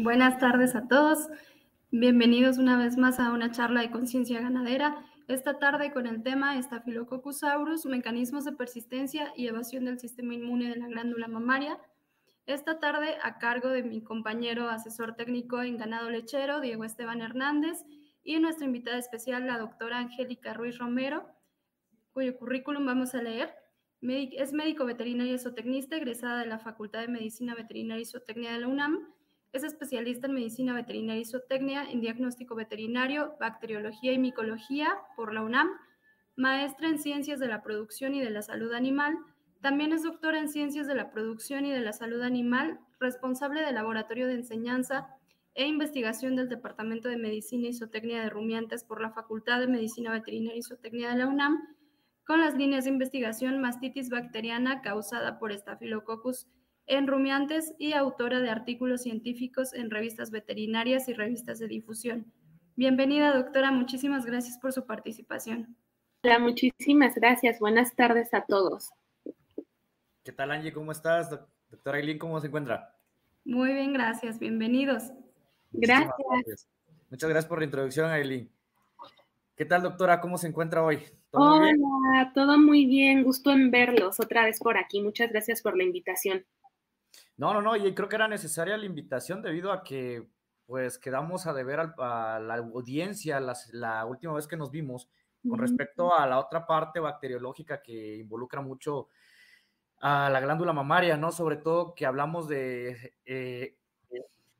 Buenas tardes a todos. Bienvenidos una vez más a una charla de conciencia ganadera. Esta tarde con el tema Staphylococcus aureus, mecanismos de persistencia y evasión del sistema inmune de la glándula mamaria. Esta tarde a cargo de mi compañero asesor técnico en ganado lechero, Diego Esteban Hernández, y nuestra invitada especial, la doctora Angélica Ruiz Romero, cuyo currículum vamos a leer. Es médico veterinario y zootecnista, egresada de la Facultad de Medicina Veterinaria y Zootecnia de la UNAM es especialista en medicina veterinaria y zootecnia, en diagnóstico veterinario, bacteriología y micología por la UNAM, maestra en ciencias de la producción y de la salud animal. También es doctora en ciencias de la producción y de la salud animal, responsable del laboratorio de enseñanza e investigación del Departamento de Medicina y Zootecnia de Rumiantes por la Facultad de Medicina Veterinaria y Zootecnia de la UNAM, con las líneas de investigación mastitis bacteriana causada por Staphylococcus en rumiantes y autora de artículos científicos en revistas veterinarias y revistas de difusión. Bienvenida, doctora. Muchísimas gracias por su participación. Hola, muchísimas gracias. Buenas tardes a todos. ¿Qué tal, Angie? ¿Cómo estás? Doctora Eileen, ¿cómo se encuentra? Muy bien, gracias. Bienvenidos. Gracias. Muchas gracias por la introducción, Aileen. ¿Qué tal, doctora? ¿Cómo se encuentra hoy? Hola, todo muy bien. Gusto en verlos otra vez por aquí. Muchas gracias por la invitación. No, no, no, y creo que era necesaria la invitación debido a que pues quedamos a deber a, la audiencia la última vez que nos vimos con respecto a la otra parte bacteriológica que involucra mucho a la glándula mamaria, ¿no? Sobre todo que hablamos de, eh,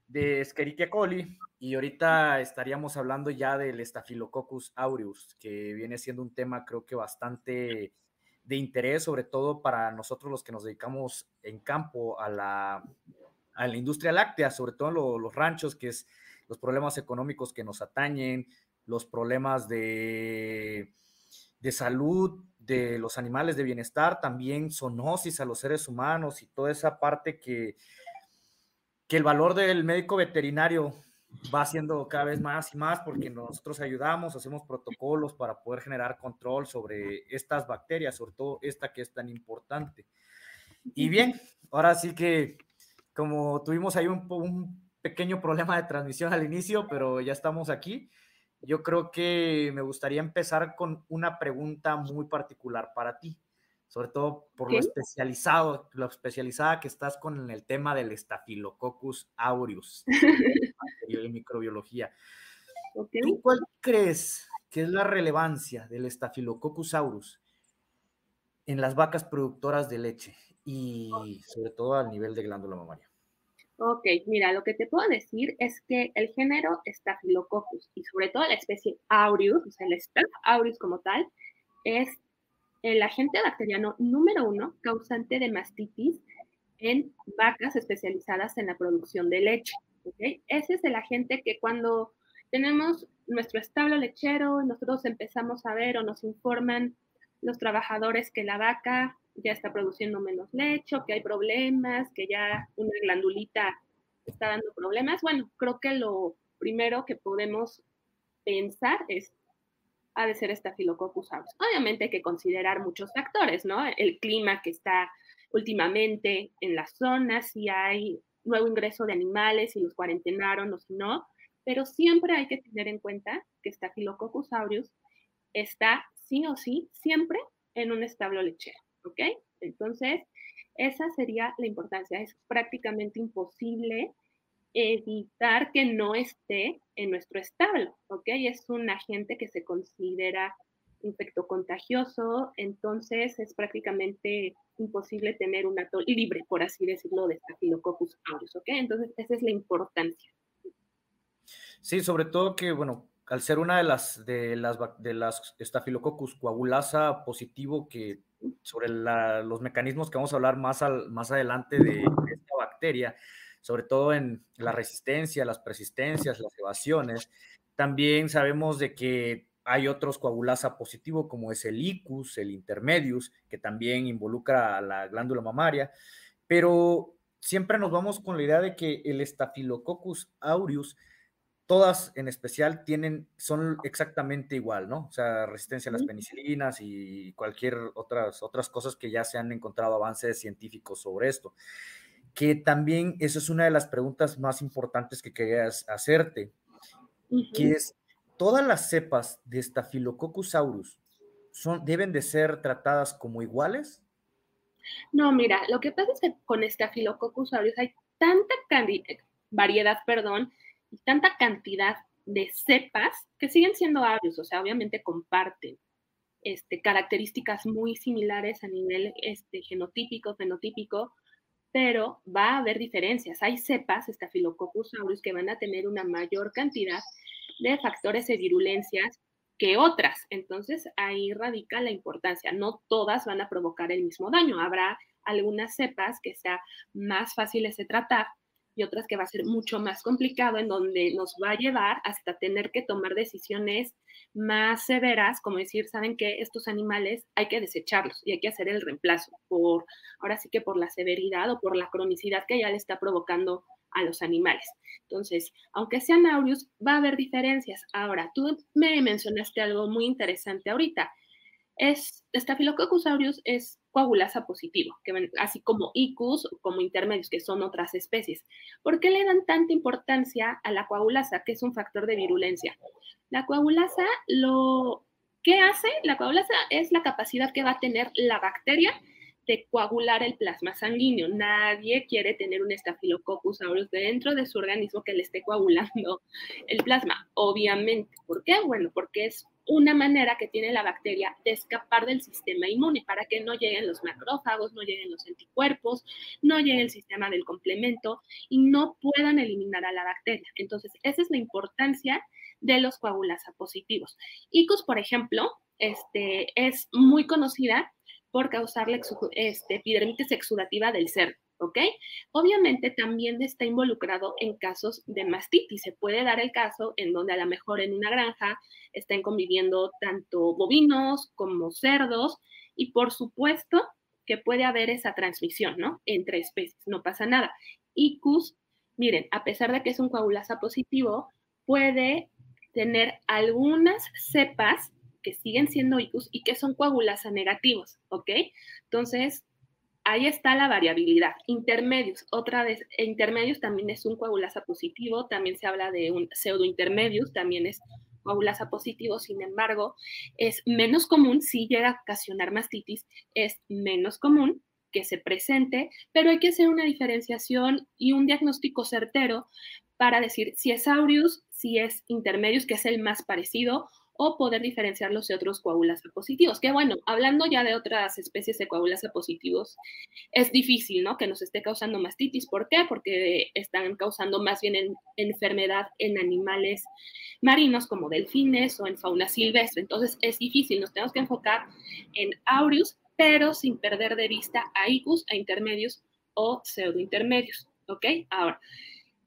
de Escherichia coli y ahorita estaríamos hablando ya del Staphylococcus aureus, que viene siendo un tema creo que bastante de interés, sobre todo para nosotros los que nos dedicamos en campo a la, a la industria láctea, sobre todo en los ranchos, que es los problemas económicos que nos atañen, los problemas de, de salud de los animales de bienestar, también zoonosis a los seres humanos y toda esa parte que, que el valor del médico veterinario va haciendo cada vez más y más porque nosotros ayudamos, hacemos protocolos para poder generar control sobre estas bacterias, sobre todo esta que es tan importante. Y bien, ahora sí que como tuvimos ahí un, un pequeño problema de transmisión al inicio, pero ya estamos aquí. Yo creo que me gustaría empezar con una pregunta muy particular para ti sobre todo por lo especializado, lo especializada que estás con el tema del Staphylococcus aureus, de microbiología. ¿Tú cuál crees que es la relevancia del Staphylococcus aureus en las vacas productoras de leche y sobre todo al nivel de glándula mamaria? Ok, mira, lo que te puedo decir es que el género Staphylococcus y sobre todo la especie aureus, o sea, el Staph aureus como tal, es el agente bacteriano número uno causante de mastitis en vacas especializadas en la producción de leche. Ese es el agente que cuando tenemos nuestro establo lechero, nosotros empezamos a ver o nos informan los trabajadores que la vaca ya está produciendo menos leche, que hay problemas, que ya una glandulita está dando problemas. Bueno, creo que lo primero que podemos pensar es ha de ser Staphylococcus aureus. Obviamente hay que considerar muchos factores, ¿no? El clima que está últimamente en la zona, si hay nuevo ingreso de animales, si los cuarentenaron o si no, pero siempre hay que tener en cuenta que Staphylococcus aureus está sí o sí siempre en un establo lechero, ¿ok? Entonces, esa sería la importancia. Es prácticamente imposible evitar que no esté en nuestro establo, ¿ok? Es un agente que se considera infectocontagioso, entonces es prácticamente imposible tener un acto libre, por así decirlo, de Staphylococcus aureus, ¿ok? Entonces esa es la importancia. Sí, sobre todo que, bueno, al ser una de las de las de las Staphylococcus coagulasa positivo que sobre los mecanismos que vamos a hablar más al, más adelante de esta bacteria, sobre todo en la resistencia, las persistencias, las evasiones. También sabemos de que hay otros coagulasa positivo como es el ICUS, el intermedius, que también involucra a la glándula mamaria, pero siempre nos vamos con la idea de que el Staphylococcus aureus todas en especial tienen, son exactamente igual, ¿no? O sea, resistencia a las penicilinas y cualquier otras, otras cosas que ya se han encontrado avances científicos sobre esto. que también esa es una de las preguntas más importantes que querías hacerte, que es, ¿todas las cepas de Staphylococcus aureus son, deben de ser tratadas como iguales? No, mira, lo que pasa es que con Staphylococcus aureus hay tanta variedad, perdón, y tanta cantidad de cepas que siguen siendo aureus, o sea, obviamente comparten este, características muy similares a nivel este, genotípico, fenotípico, pero va a haber diferencias. Hay cepas, Staphylococcus aureus, que van a tener una mayor cantidad de factores de virulencias que otras. Entonces ahí radica la importancia. No todas van a provocar el mismo daño. Habrá algunas cepas que sea más fáciles de tratar y otras que va a ser mucho más complicado, en donde nos va a llevar hasta tener que tomar decisiones más severas, como decir, saben que estos animales hay que desecharlos y hay que hacer el reemplazo por, ahora sí que por la severidad o por la cronicidad que ya le está provocando a los animales. Entonces, aunque sean aureus, va a haber diferencias. Ahora, tú me mencionaste algo muy interesante ahorita. Es, Staphylococcus aureus es coagulasa positivo, así como ICUS, como intermedios, que son otras especies. ¿Por qué le dan tanta importancia a la coagulasa, que es un factor de virulencia? La coagulasa, lo que hace, la coagulasa es la capacidad que va a tener la bacteria de coagular el plasma sanguíneo. Nadie quiere tener un estafilococcus aureus dentro de su organismo que le esté coagulando el plasma, obviamente. ¿Por qué? Bueno, porque es una manera que tiene la bacteria de escapar del sistema inmune para que no lleguen los macrófagos, no lleguen los anticuerpos, no llegue el sistema del complemento y no puedan eliminar a la bacteria. Entonces, esa es la importancia de los coagulasa positivos. ICUS, por ejemplo, este, es muy conocida por causar la este, epidermitis exudativa del cerdo. ¿Ok? Obviamente también está involucrado en casos de mastitis. Se puede dar el caso en donde a lo mejor en una granja estén conviviendo tanto bovinos como cerdos y por supuesto que puede haber esa transmisión, ¿no? Entre especies, no pasa nada. ICUS, miren, a pesar de que es un coagulasa positivo, puede tener algunas cepas que siguen siendo ICUS y que son coagulasa negativos, ¿ok? Entonces, ahí está la variabilidad. Intermedios, otra vez, intermedios también es un coagulasa positivo, también se habla de un pseudointermedios, también es coagulasa positivo, sin embargo, es menos común, si llega a ocasionar mastitis, es menos común que se presente, pero hay que hacer una diferenciación y un diagnóstico certero para decir si es aureus, si es intermedios, que es el más parecido, o poder diferenciarlos de otros coagulasa positivos. Que bueno, hablando ya de otras especies de coagulasa positivos, es difícil, ¿no? Que nos esté causando mastitis. ¿Por qué? Porque están causando más bien enfermedad en animales marinos como delfines o en fauna silvestre. Entonces es difícil, nos tenemos que enfocar en aureus, pero sin perder de vista a icus, a intermedios o pseudointermedios. ¿Ok? Ahora,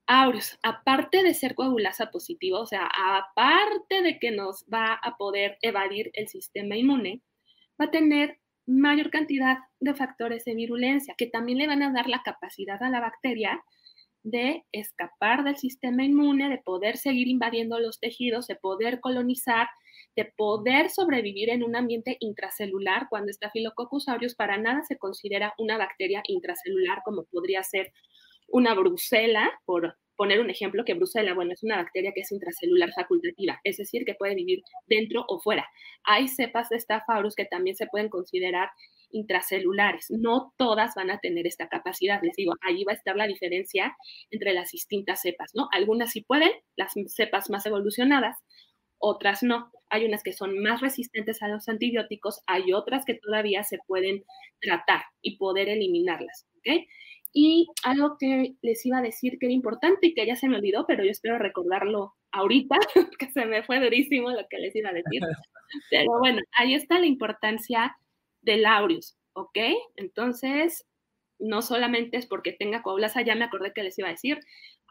aureus, aparte de ser coagulasa positiva, o sea, aparte de que nos va a poder evadir el sistema inmune, va a tener mayor cantidad de factores de virulencia que también le van a dar la capacidad a la bacteria de escapar del sistema inmune, de poder seguir invadiendo los tejidos, de poder colonizar, de poder sobrevivir en un ambiente intracelular cuando Staphylococcus aureus para nada se considera una bacteria intracelular como podría ser una brucela, por poner un ejemplo, que brucela, bueno, es una bacteria que es intracelular facultativa, es decir, que puede vivir dentro o fuera. Hay cepas de Staphylococcus que también se pueden considerar intracelulares. No todas van a tener esta capacidad. Les digo, ahí va a estar la diferencia entre las distintas cepas, ¿no? Algunas sí pueden, las cepas más evolucionadas, otras no. Hay unas que son más resistentes a los antibióticos, hay otras que todavía se pueden tratar y poder eliminarlas, ¿ok? Y algo que les iba a decir que era importante y que ya se me olvidó, pero yo espero recordarlo ahorita, que se me fue durísimo lo que les iba a decir. Pero bueno, ahí está la importancia del aureus, ¿ok? Entonces, no solamente es porque tenga coagulasa, ya me acordé que les iba a decir.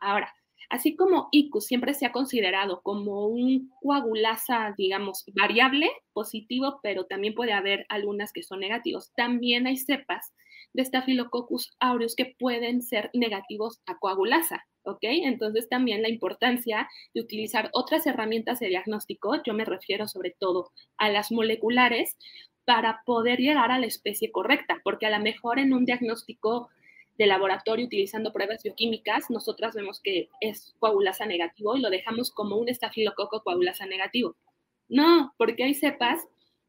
Ahora, así como ICU siempre se ha considerado como un coagulasa, digamos, variable, positivo, pero también puede haber algunas que son negativos, también hay cepas de Staphylococcus aureus que pueden ser negativos a coagulasa, ¿ok? Entonces también la importancia de utilizar otras herramientas de diagnóstico, yo me refiero sobre todo a las moleculares, para poder llegar a la especie correcta, porque a lo mejor en un diagnóstico de laboratorio utilizando pruebas bioquímicas, nosotras vemos que es coagulasa negativo y lo dejamos como un estafilococo coagulasa negativo. No, porque hay cepas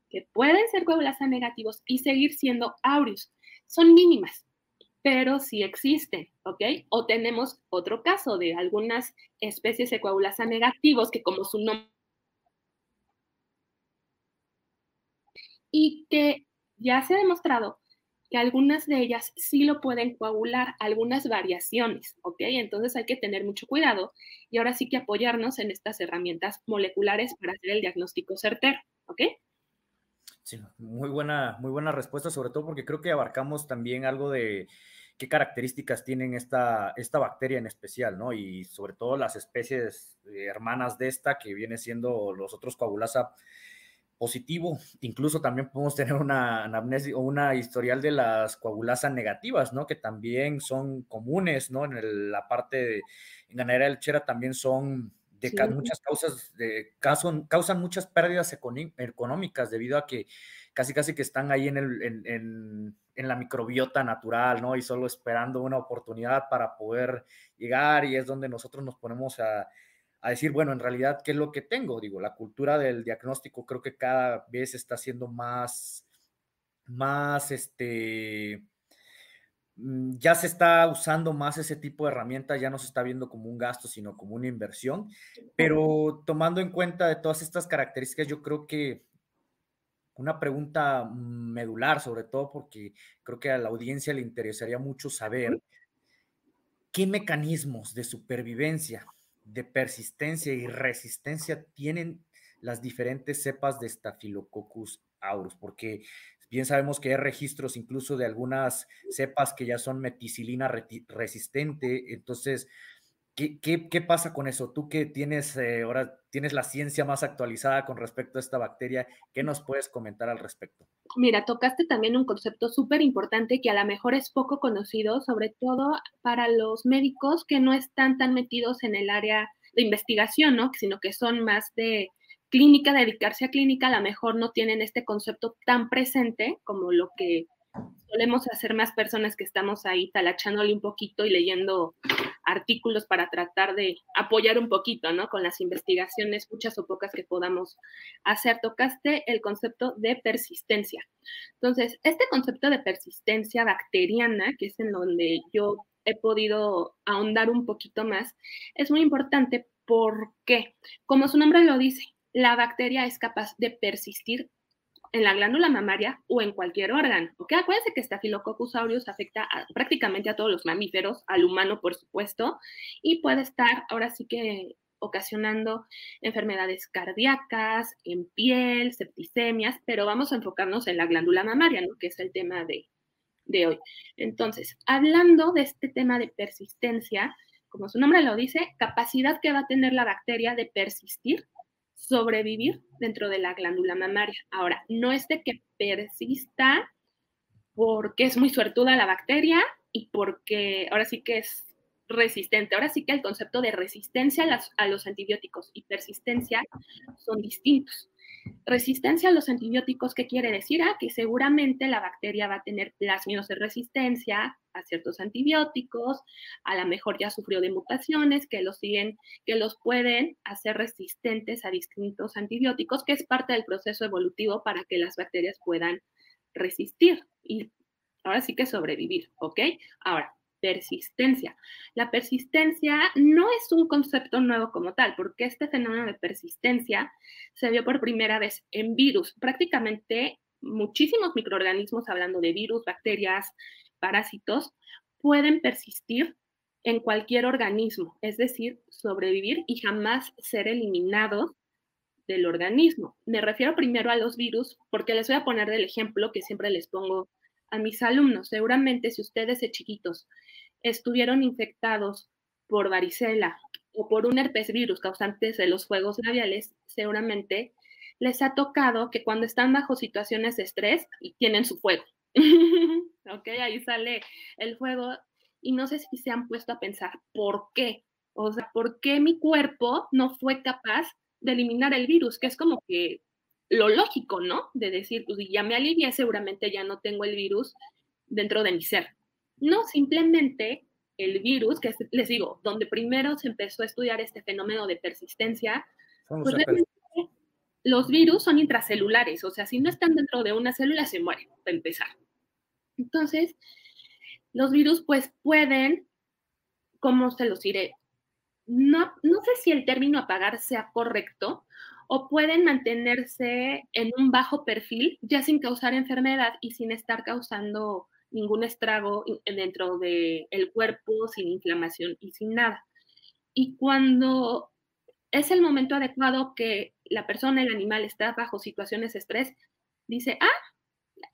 que pueden ser coagulasa negativos y seguir siendo aureus. Son mínimas, pero sí existen, ¿ok? O tenemos otro caso de algunas especies de coagulasa negativos que como su nombre y que ya se ha demostrado que algunas de ellas sí lo pueden coagular, algunas variaciones, ¿ok? Entonces hay que tener mucho cuidado y ahora sí que apoyarnos en estas herramientas moleculares para hacer el diagnóstico certero, ¿ok? Sí, muy buena, muy buena respuesta, sobre todo porque creo que abarcamos también algo de qué características tienen esta, esta bacteria en especial, ¿no? Y sobre todo las especies eh, hermanas de esta, que viene siendo los otros coagulasa positivo. Incluso también podemos tener una anamnesis o una historial de las coagulasas negativas, ¿no? Que también son comunes, ¿no? En la parte de, en ganadera lechera también son de muchas causas, de, causan, causan muchas pérdidas económicas debido a que casi casi que están ahí en, el, en, en, la microbiota natural, ¿no? Y solo esperando una oportunidad para poder llegar y es donde nosotros nos ponemos a, a decir, bueno, en realidad, ¿qué es lo que tengo? Digo, la cultura del diagnóstico creo que cada vez está siendo más, más, este, ya se está usando más ese tipo de herramientas, ya no se está viendo como un gasto, sino como una inversión. Pero tomando en cuenta de todas estas características, yo creo que una pregunta medular, sobre todo porque creo que a la audiencia le interesaría mucho saber qué mecanismos de supervivencia de persistencia y resistencia tienen las diferentes cepas de Staphylococcus aureus, porque bien sabemos que hay registros incluso de algunas cepas que ya son meticilina resistente, entonces, ¿qué, pasa con eso? Tú que tienes eh, ahora tienes la ciencia más actualizada con respecto a esta bacteria, ¿qué nos puedes comentar al respecto? Mira, tocaste también un concepto súper importante que a lo mejor es poco conocido, sobre todo para los médicos que no están tan metidos en el área de investigación, ¿no? Sino que son más de clínica, dedicarse a clínica, a lo mejor no tienen este concepto tan presente como lo que solemos hacer más personas que estamos ahí talachándole un poquito y leyendo artículos para tratar de apoyar un poquito, ¿no? Con las investigaciones, muchas o pocas que podamos hacer. Tocaste el concepto de persistencia. Entonces, este concepto de persistencia bacteriana, que es en donde yo he podido ahondar un poquito más, es muy importante porque, como su nombre lo dice, la bacteria es capaz de persistir en la glándula mamaria o en cualquier órgano. ¿ok? Acuérdense que Staphylococcus aureus afecta prácticamente a todos los mamíferos, al humano por supuesto, y puede estar ahora sí que ocasionando enfermedades cardíacas, en piel, septicemias, pero vamos a enfocarnos en la glándula mamaria, ¿no? que es el tema de, de hoy. Entonces, hablando de este tema de persistencia, como su nombre lo dice, capacidad que va a tener la bacteria de persistir sobrevivir dentro de la glándula mamaria. Ahora, no es de que persista porque es muy suertuda la bacteria y porque ahora sí que es resistente. Ahora sí que el concepto de resistencia a, a los antibióticos y persistencia son distintos. Resistencia a los antibióticos, ¿qué quiere decir? Ah, que seguramente la bacteria va a tener plásmidos de resistencia a ciertos antibióticos, a lo mejor ya sufrió de mutaciones que los siguen, que los pueden hacer resistentes a distintos antibióticos, que es parte del proceso evolutivo para que las bacterias puedan resistir y ahora sí que sobrevivir, ¿ok? Ahora, persistencia. La persistencia no es un concepto nuevo como tal, porque este fenómeno de persistencia se vio por primera vez en virus. Prácticamente muchísimos microorganismos, hablando de virus, bacterias, parásitos, pueden persistir en cualquier organismo, es decir, sobrevivir y jamás ser eliminados del organismo. Me refiero primero a los virus porque les voy a poner del ejemplo que siempre les pongo a mis alumnos. Seguramente si ustedes de chiquitos estuvieron infectados por varicela o por un herpes virus causante de los fuegos labiales, seguramente les ha tocado que cuando están bajo situaciones de estrés y tienen su fuego. ok, ahí sale el fuego y no sé si se han puesto a pensar por qué. O sea, ¿por qué mi cuerpo no fue capaz de eliminar el virus? Que es como que lo lógico, ¿no? De decir, pues ya me alivié, seguramente ya no tengo el virus dentro de mi ser. No, simplemente el virus, que les digo, donde primero se empezó a estudiar este fenómeno de persistencia, pues los virus son intracelulares, o sea, si no están dentro de una célula se mueren, para empezar. Entonces, los virus pues pueden, ¿cómo se los diré? No, no sé si el término apagar sea correcto, o pueden mantenerse en un bajo perfil, ya sin causar enfermedad y sin estar causando ningún estrago dentro del cuerpo, sin inflamación y sin nada. Y cuando es el momento adecuado que la persona, el animal está bajo situaciones de estrés, dice, ah,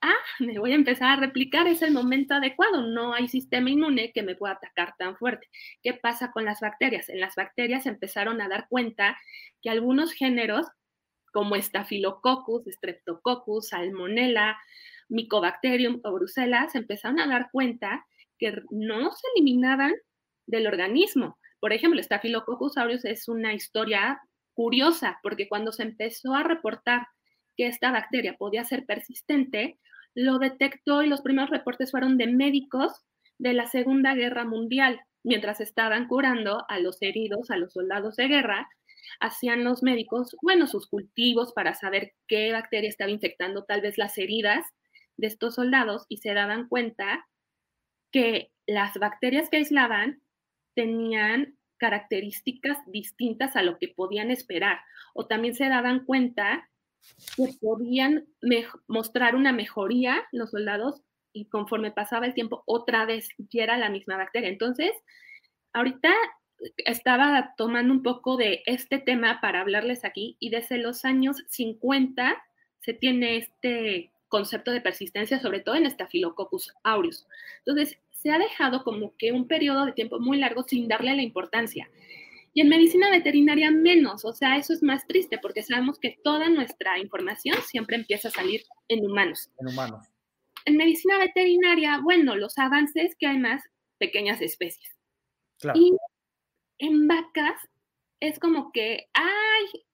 ah, me voy a empezar a replicar, es el momento adecuado, no hay sistema inmune que me pueda atacar tan fuerte. ¿Qué pasa con las bacterias? En las bacterias empezaron a dar cuenta que algunos géneros, como Staphylococcus, Streptococcus, Salmonella, Mycobacterium o Bruselas, empezaron a dar cuenta que no se eliminaban del organismo. Por ejemplo, Staphylococcus aureus es una historia curiosa, porque cuando se empezó a reportar que esta bacteria podía ser persistente, lo detectó y los primeros reportes fueron de médicos de la Segunda Guerra Mundial, mientras estaban curando a los heridos, a los soldados de guerra, hacían los médicos, bueno, sus cultivos para saber qué bacteria estaba infectando tal vez las heridas de estos soldados y se daban cuenta que las bacterias que aislaban tenían características distintas a lo que podían esperar. O también se daban cuenta que podían mostrar una mejoría los soldados y conforme pasaba el tiempo otra vez ya era la misma bacteria. Entonces, ahorita estaba tomando un poco de este tema para hablarles aquí y desde los años 50 se tiene este concepto de persistencia, sobre todo en Staphylococcus aureus. Entonces, se ha dejado como que un periodo de tiempo muy largo sin darle la importancia. Y en medicina veterinaria menos, o sea, eso es más triste porque sabemos que toda nuestra información siempre empieza a salir en humanos. En humanos. En medicina veterinaria, bueno, los avances que hay más pequeñas especies. Claro. Y en vacas es como que, ay,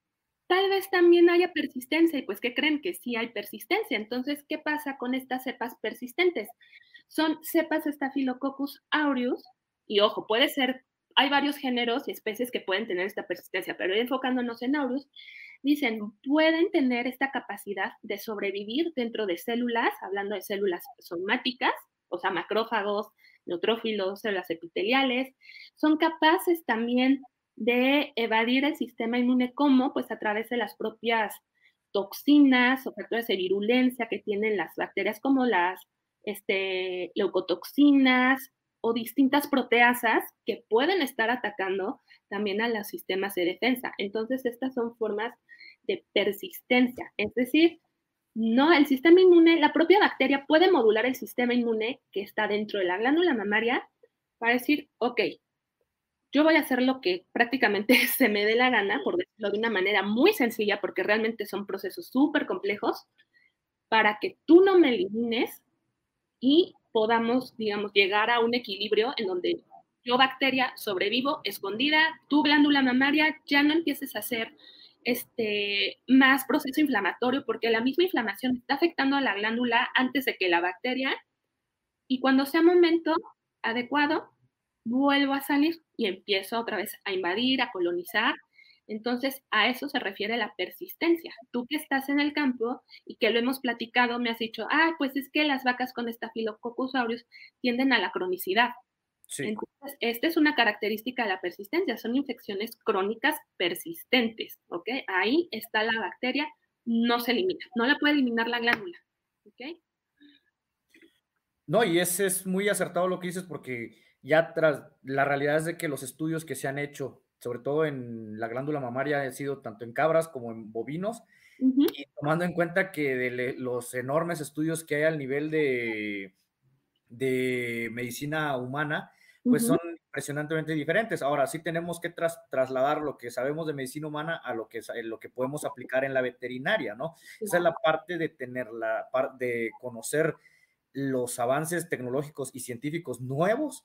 tal vez también haya persistencia y pues ¿qué creen que sí hay persistencia. Entonces, ¿qué pasa con estas cepas persistentes? Son cepas Staphylococcus aureus y ojo, puede ser, hay varios géneros y especies que pueden tener esta persistencia, pero enfocándonos en aureus, dicen, pueden tener esta capacidad de sobrevivir dentro de células, hablando de células somáticas, o sea, macrófagos, neutrófilos, células epiteliales, son capaces también de evadir el sistema inmune como pues a través de las propias toxinas o factores de virulencia que tienen las bacterias como las este, leucotoxinas o distintas proteasas que pueden estar atacando también a los sistemas de defensa. Entonces, estas son formas de persistencia, es decir, no, el sistema inmune, la propia bacteria puede modular el sistema inmune que está dentro de la glándula mamaria para decir, ok, yo voy a hacer lo que prácticamente se me dé la gana, por decirlo de una manera muy sencilla, porque realmente son procesos súper complejos, para que tú no me elimines y podamos, digamos, llegar a un equilibrio en donde yo bacteria sobrevivo escondida, tu glándula mamaria ya no empieces a hacer este, más proceso inflamatorio porque la misma inflamación está afectando a la glándula antes de que la bacteria y cuando sea momento adecuado vuelvo a salir y empiezo otra vez a invadir, a colonizar. Entonces, a eso se refiere la persistencia. Tú que estás en el campo y que lo hemos platicado, me has dicho, ah, pues es que las vacas con Staphylococcus aureus tienden a la cronicidad. Entonces, esta es una característica de la persistencia, son infecciones crónicas persistentes, ¿ok? Ahí está la bacteria, no se elimina, no la puede eliminar la glándula, ¿ok? No, y ese es muy acertado lo que dices porque ya tras la realidad es de que los estudios que se han hecho, sobre todo en la glándula mamaria, han sido tanto en cabras como en bovinos, y tomando en cuenta que de los enormes estudios que hay al nivel de, de medicina humana, pues son impresionantemente diferentes. Ahora sí tenemos que trasladar lo que sabemos de medicina humana a lo que, lo que podemos aplicar en la veterinaria, ¿no? Esa es la parte de tener la de conocer los avances tecnológicos y científicos nuevos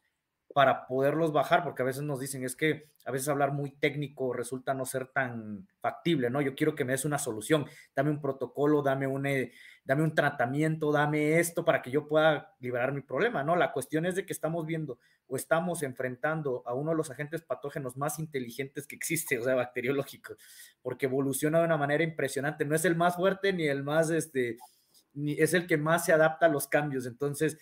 para poderlos bajar, porque a veces nos dicen, es que a veces hablar muy técnico resulta no ser tan factible, ¿no? Yo quiero que me des una solución, dame un protocolo, dame un, eh, dame un tratamiento, dame esto para que yo pueda liberar mi problema, ¿no? La cuestión es de que estamos viendo o estamos enfrentando a uno de los agentes patógenos más inteligentes que existe, o sea, bacteriológicos, porque evoluciona de una manera impresionante, no es el más fuerte ni el más, este, ni es el que más se adapta a los cambios, entonces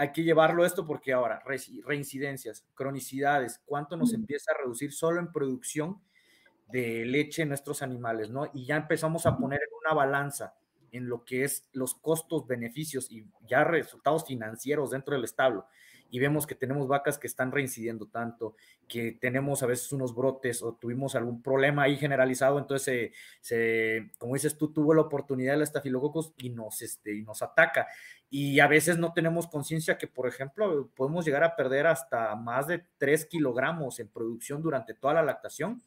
hay que llevarlo esto porque ahora, reincidencias, cronicidades, cuánto nos empieza a reducir solo en producción de leche en nuestros animales, ¿no? Y ya empezamos a poner en una balanza en lo que es los costos, beneficios y ya resultados financieros dentro del establo y vemos que tenemos vacas que están reincidiendo tanto, que tenemos a veces unos brotes o tuvimos algún problema ahí generalizado, entonces, se, como dices tú, tuvo la oportunidad del estafilococcus y nos, este, y nos ataca. Y a veces no tenemos conciencia que, por ejemplo, podemos llegar a perder hasta más de 3 kilogramos en producción durante toda la lactación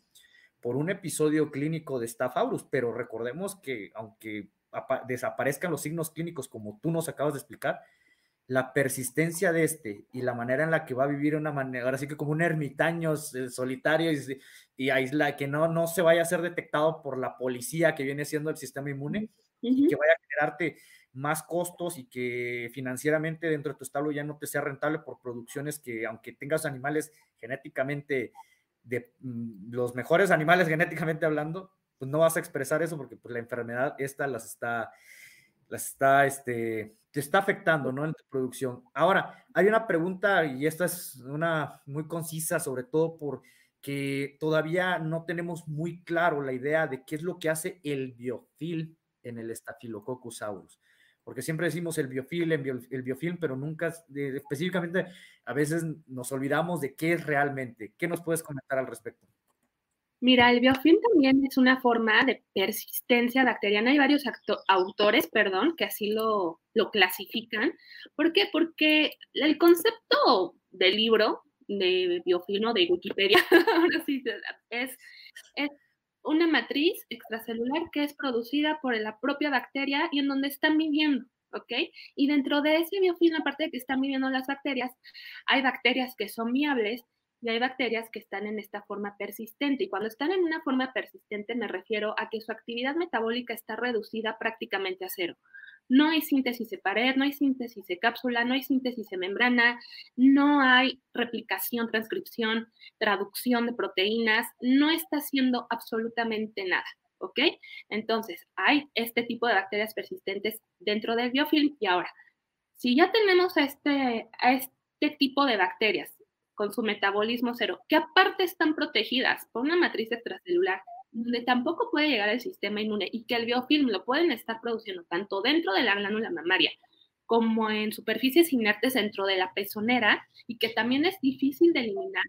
por un episodio clínico de Staph aureus, pero recordemos que aunque desaparezcan los signos clínicos como tú nos acabas de explicar, la persistencia de este y la manera en la que va a vivir una manera, ahora sí que como un ermitaño eh, solitario y, y aisla, que no, no se vaya a ser detectado por la policía que viene siendo el sistema inmune y que vaya a generarte más costos y que financieramente dentro de tu establo ya no te sea rentable por producciones que aunque tengas animales genéticamente de mm, los mejores animales genéticamente hablando, pues no vas a expresar eso porque pues la enfermedad esta las está está este te está afectando, ¿no? En tu producción. Ahora, hay una pregunta y esta es una muy concisa, sobre todo porque todavía no tenemos muy claro la idea de qué es lo que hace el biofilm en el Staphylococcus aureus. Porque siempre decimos el biofilm, el biofilm, pero nunca específicamente a veces nos olvidamos de qué es realmente. ¿Qué nos puedes comentar al respecto? Mira, el biofilm también es una forma de persistencia bacteriana. Hay varios autores, perdón, que así lo, lo clasifican. ¿Por qué? Porque el concepto del libro de biofilm o de Wikipedia es, una matriz extracelular que es producida por la propia bacteria y en donde están viviendo. ¿ok? Y dentro de ese biofilm, aparte de que están viviendo las bacterias, hay bacterias que son viables y hay bacterias que están en esta forma persistente. Y cuando están en una forma persistente me refiero a que su actividad metabólica está reducida prácticamente a cero. No hay síntesis de pared, no hay síntesis de cápsula, no hay síntesis de membrana, no hay replicación, transcripción, traducción de proteínas, no está haciendo absolutamente nada. ¿Ok? Entonces, hay este tipo de bacterias persistentes dentro del biofilm. Y ahora, si ya tenemos este, este tipo de bacterias con su metabolismo cero, que aparte están protegidas por una matriz extracelular, donde tampoco puede llegar el sistema inmune y que el biofilm lo pueden estar produciendo tanto dentro de la glándula mamaria como en superficies inertes dentro de la pezonera y que también es difícil de eliminar.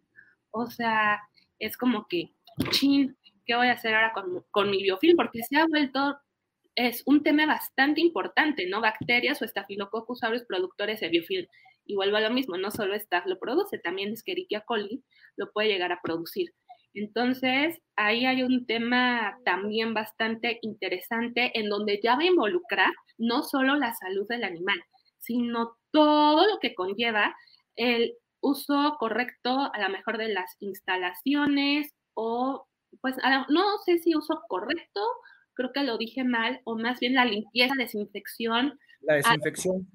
O sea, es como que, chin, ¿qué voy a hacer ahora con, con mi biofilm? Porque se ha vuelto, es un tema bastante importante, ¿no? Bacterias o estafilococcus aureus productores de biofilm. Y vuelvo a lo mismo, no solo Staph lo produce, también Escherichia coli lo puede llegar a producir. Entonces, ahí hay un tema también bastante interesante en donde ya va a involucrar no solo la salud del animal, sino todo lo que conlleva el uso correcto a lo mejor de las instalaciones o, pues, no sé si uso correcto, creo que lo dije mal, o más bien la limpieza, desinfección. La desinfección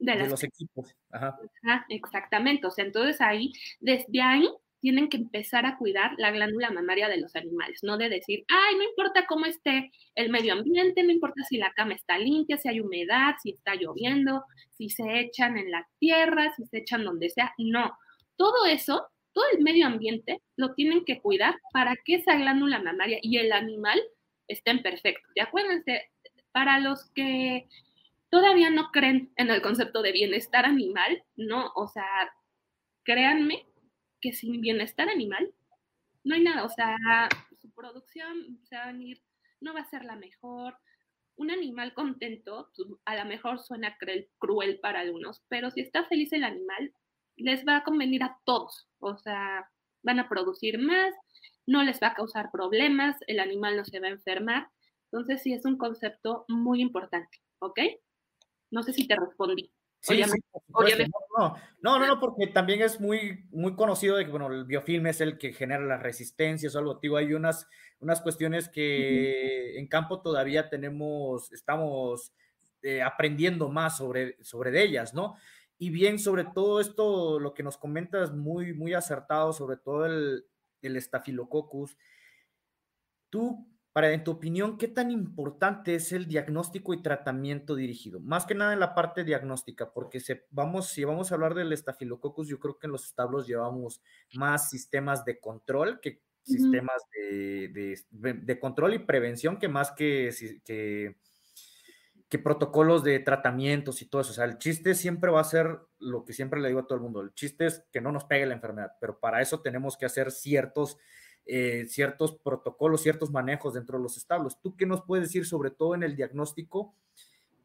de, los equipos. Ajá. exactamente. O sea, entonces ahí, desde ahí, tienen que empezar a cuidar la glándula mamaria de los animales, no de decir, ay, no importa cómo esté el medio ambiente, no importa si la cama está limpia, si hay humedad, si está lloviendo, si se echan en la tierra, si se echan donde sea. No, todo eso, todo el medio ambiente lo tienen que cuidar para que esa glándula mamaria y el animal estén perfectos. Y acuérdense, para los que todavía no creen en el concepto de bienestar animal, ¿no? O sea, créanme que sin bienestar animal no hay nada, o sea, su producción se va a venir, no va a ser la mejor. Un animal contento, pues, a lo mejor suena cruel para algunos, pero si está feliz el animal, les va a convenir a todos, o sea, van a producir más, no les va a causar problemas, el animal no se va a enfermar. Entonces sí es un concepto muy importante, ¿ok? No sé si te respondí. Sí, sí, no, no, no, no, porque también es muy, muy conocido de que, bueno, el biofilm es el que genera las resistencias o algo, digo, hay unas, unas cuestiones que en campo todavía tenemos, estamos eh, aprendiendo más sobre, sobre de ellas, ¿no? Y bien, sobre todo esto, lo que nos comentas muy, muy acertado, sobre todo el, el estafilococcus, tú para, en tu opinión, ¿qué tan importante es el diagnóstico y tratamiento dirigido? Más que nada en la parte diagnóstica, porque se, vamos, si vamos a hablar del estafilococcus, yo creo que en los establos llevamos más sistemas de control que sistemas de, de, control y prevención que más que, que, que, protocolos de tratamientos y todo eso. O sea, el chiste siempre va a ser lo que siempre le digo a todo el mundo, el chiste es que no nos pegue la enfermedad, pero para eso tenemos que hacer ciertos eh, ciertos protocolos, ciertos manejos dentro de los establos. ¿Tú qué nos puedes decir sobre todo en el diagnóstico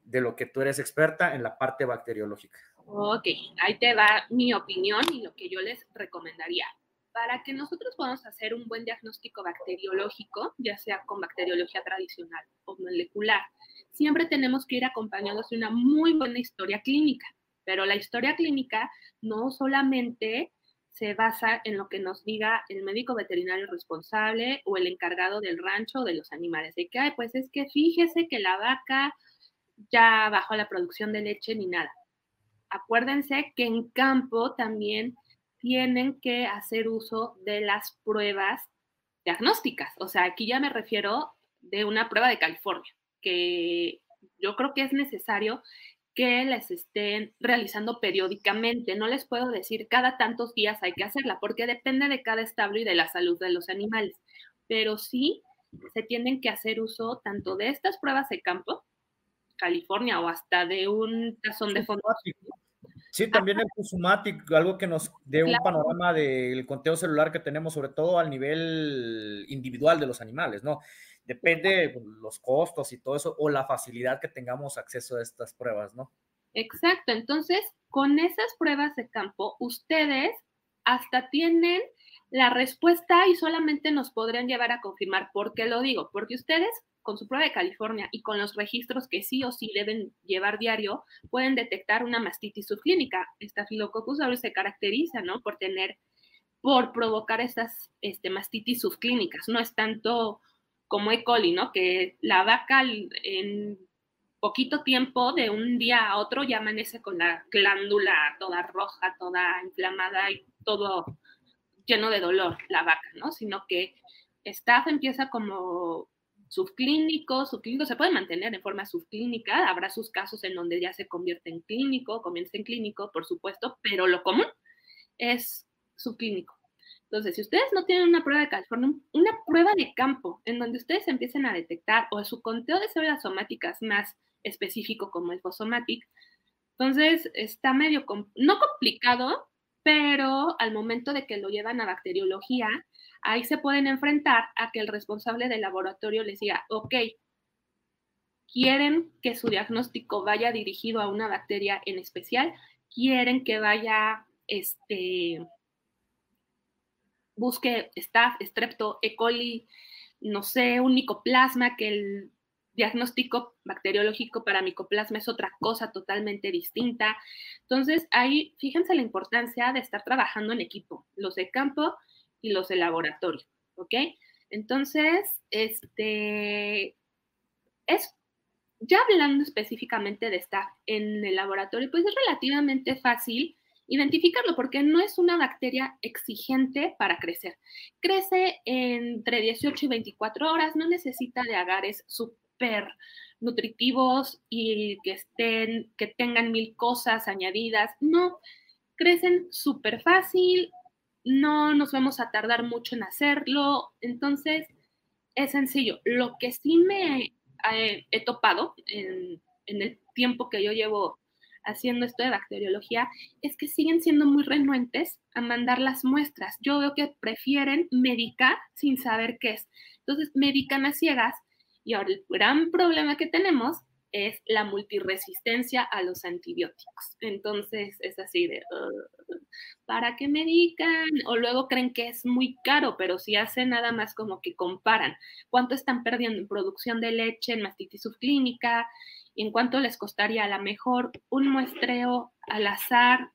de lo que tú eres experta en la parte bacteriológica? Ok, ahí te va mi opinión y lo que yo les recomendaría. Para que nosotros podamos hacer un buen diagnóstico bacteriológico, ya sea con bacteriología tradicional o molecular, siempre tenemos que ir acompañados de una muy buena historia clínica. Pero la historia clínica no solamente se basa en lo que nos diga el médico veterinario responsable o el encargado del rancho de los animales. De que, pues es que fíjese que la vaca ya bajó la producción de leche ni nada. Acuérdense que en campo también tienen que hacer uso de las pruebas diagnósticas. O sea, aquí ya me refiero de una prueba de California, que yo creo que es necesario que les estén realizando periódicamente. No les puedo decir cada tantos días hay que hacerla, porque depende de cada establo y de la salud de los animales. Pero sí se tienen que hacer uso tanto de estas pruebas de campo, California, o hasta de un tazón de fondo. Sí, también el Pusumatic, algo que nos dé un panorama del conteo celular que tenemos, sobre todo al nivel individual de los animales, ¿no? Depende pues, los costos y todo eso, o la facilidad que tengamos acceso a estas pruebas, ¿no? Exacto. Entonces, con esas pruebas de campo, ustedes hasta tienen la respuesta y solamente nos podrían llevar a confirmar. ¿Por qué lo digo? Porque ustedes con su prueba de California y con los registros que sí o sí deben llevar diario, pueden detectar una mastitis subclínica. Esta filococcus aureus se caracteriza, ¿no? Por tener, por provocar estas este, mastitis subclínicas. No es tanto como E. coli, ¿no? Que la vaca en poquito tiempo, de un día a otro, ya amanece con la glándula toda roja, toda inflamada y todo lleno de dolor, la vaca, ¿no? Sino que staff empieza como subclínico, subclínico, se puede mantener en forma subclínica, habrá sus casos en donde ya se convierte en clínico, comienza en clínico, por supuesto, pero lo común es subclínico. Entonces, si ustedes no tienen una prueba de California, una prueba de campo en donde ustedes empiecen a detectar o su conteo de células somáticas más específico como el Fosomatic, entonces está medio, no complicado, pero al momento de que lo llevan a bacteriología, ahí se pueden enfrentar a que el responsable del laboratorio les diga, ok, quieren que su diagnóstico vaya dirigido a una bacteria en especial, quieren que vaya, este, busque staph, strepto, E. coli, no sé, un micoplasma, que el diagnóstico bacteriológico para micoplasma es otra cosa totalmente distinta. Entonces, ahí fíjense la importancia de estar trabajando en equipo, los de campo y los de laboratorio, ¿ok? Entonces, este, es, ya hablando específicamente de estar en el laboratorio, pues es relativamente fácil identificarlo porque no es una bacteria exigente para crecer. Crece entre 18 y 24 horas, no necesita de agares súper nutritivos y que estén, que tengan mil cosas añadidas. No, crecen súper fácil, no nos vamos a tardar mucho en hacerlo. Entonces, es sencillo. Lo que sí me eh, he topado en, en el tiempo que yo llevo haciendo esto de bacteriología es que siguen siendo muy renuentes a mandar las muestras. Yo veo que prefieren medicar sin saber qué es. Entonces, medican a ciegas y ahora el gran problema que tenemos es la multiresistencia a los antibióticos. Entonces es así de, ¿para qué medican? O luego creen que es muy caro, pero si hacen nada más como que comparan cuánto están perdiendo en producción de leche, en mastitis subclínica, y en cuánto les costaría a lo mejor un muestreo al azar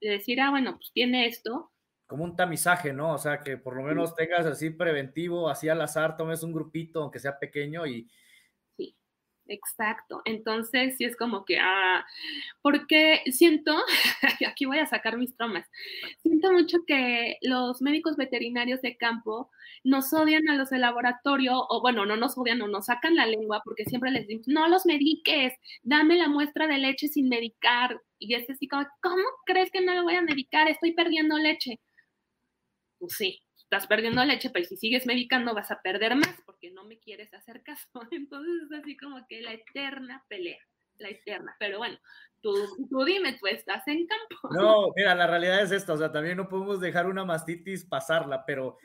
de decir, ah, bueno, pues tiene esto. Como un tamizaje, ¿no? O sea, que por lo menos tengas así preventivo, así al azar, tomes un grupito, aunque sea pequeño, y, Exacto. Entonces, sí es como que, ah, porque siento, aquí voy a sacar mis traumas, siento mucho que los médicos veterinarios de campo nos odian a los de laboratorio, o bueno, no nos odian o nos sacan la lengua porque siempre les decimos, no los mediques, dame la muestra de leche sin medicar. Y es así como, ¿cómo crees que no lo voy a medicar? Estoy perdiendo leche. Pues sí, estás perdiendo leche, pero si sigues medicando vas a perder más porque no me quieres hacer caso. Entonces es así como que la eterna pelea, la eterna. Pero bueno, tú, tú dime, tú estás en campo. No, mira, la realidad es esta, o sea, también no podemos dejar una mastitis pasarla, pero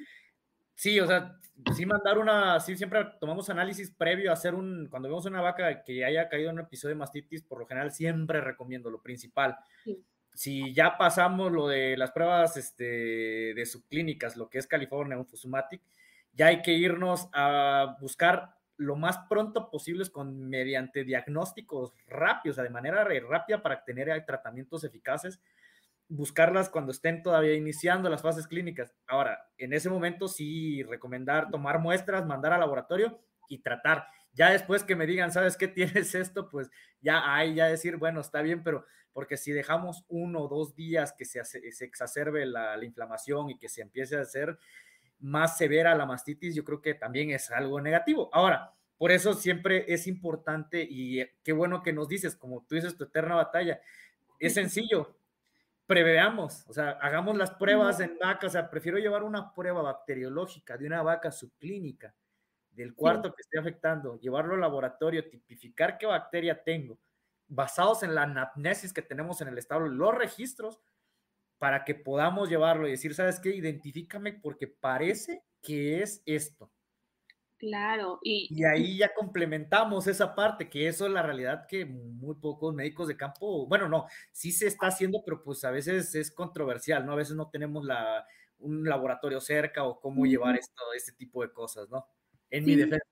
sí, o sea, sí mandar una, sí siempre tomamos análisis previo a hacer un, cuando vemos una vaca que haya caído en un episodio de mastitis, por lo general siempre recomiendo lo principal. Sí si ya pasamos lo de las pruebas este, de subclínicas, lo que es California, un Fusumatic, ya hay que irnos a buscar lo más pronto posible con mediante diagnósticos rápidos, o sea, de manera rápida para tener tratamientos eficaces, buscarlas cuando estén todavía iniciando las fases clínicas. Ahora, en ese momento sí recomendar tomar muestras, mandar al laboratorio y tratar. Ya después que me digan, ¿sabes qué tienes esto? Pues ya hay, ya decir, bueno, está bien, pero porque si dejamos uno o dos días que se, se exacerbe la, la, inflamación y que se empiece a hacer más severa la mastitis, yo creo que también es algo negativo. Ahora, por eso siempre es importante y eh, qué bueno que nos dices, como tú dices, tu eterna batalla. Es sencillo, preveamos, o sea, hagamos las pruebas en vaca, o sea, prefiero llevar una prueba bacteriológica de una vaca subclínica del cuarto que esté afectando, llevarlo al laboratorio, tipificar qué bacteria tengo, basados en la anamnesis que tenemos en el establo, los registros, para que podamos llevarlo y decir, ¿sabes qué? Identifícame porque parece que es esto. Claro, y, y ahí ya complementamos esa parte, que eso es la realidad que muy pocos médicos de campo, bueno, no, sí se está haciendo, pero pues a veces es controversial, ¿no? A veces no tenemos la, un laboratorio cerca o cómo llevar esto, este tipo de cosas, ¿no? En mi defensa.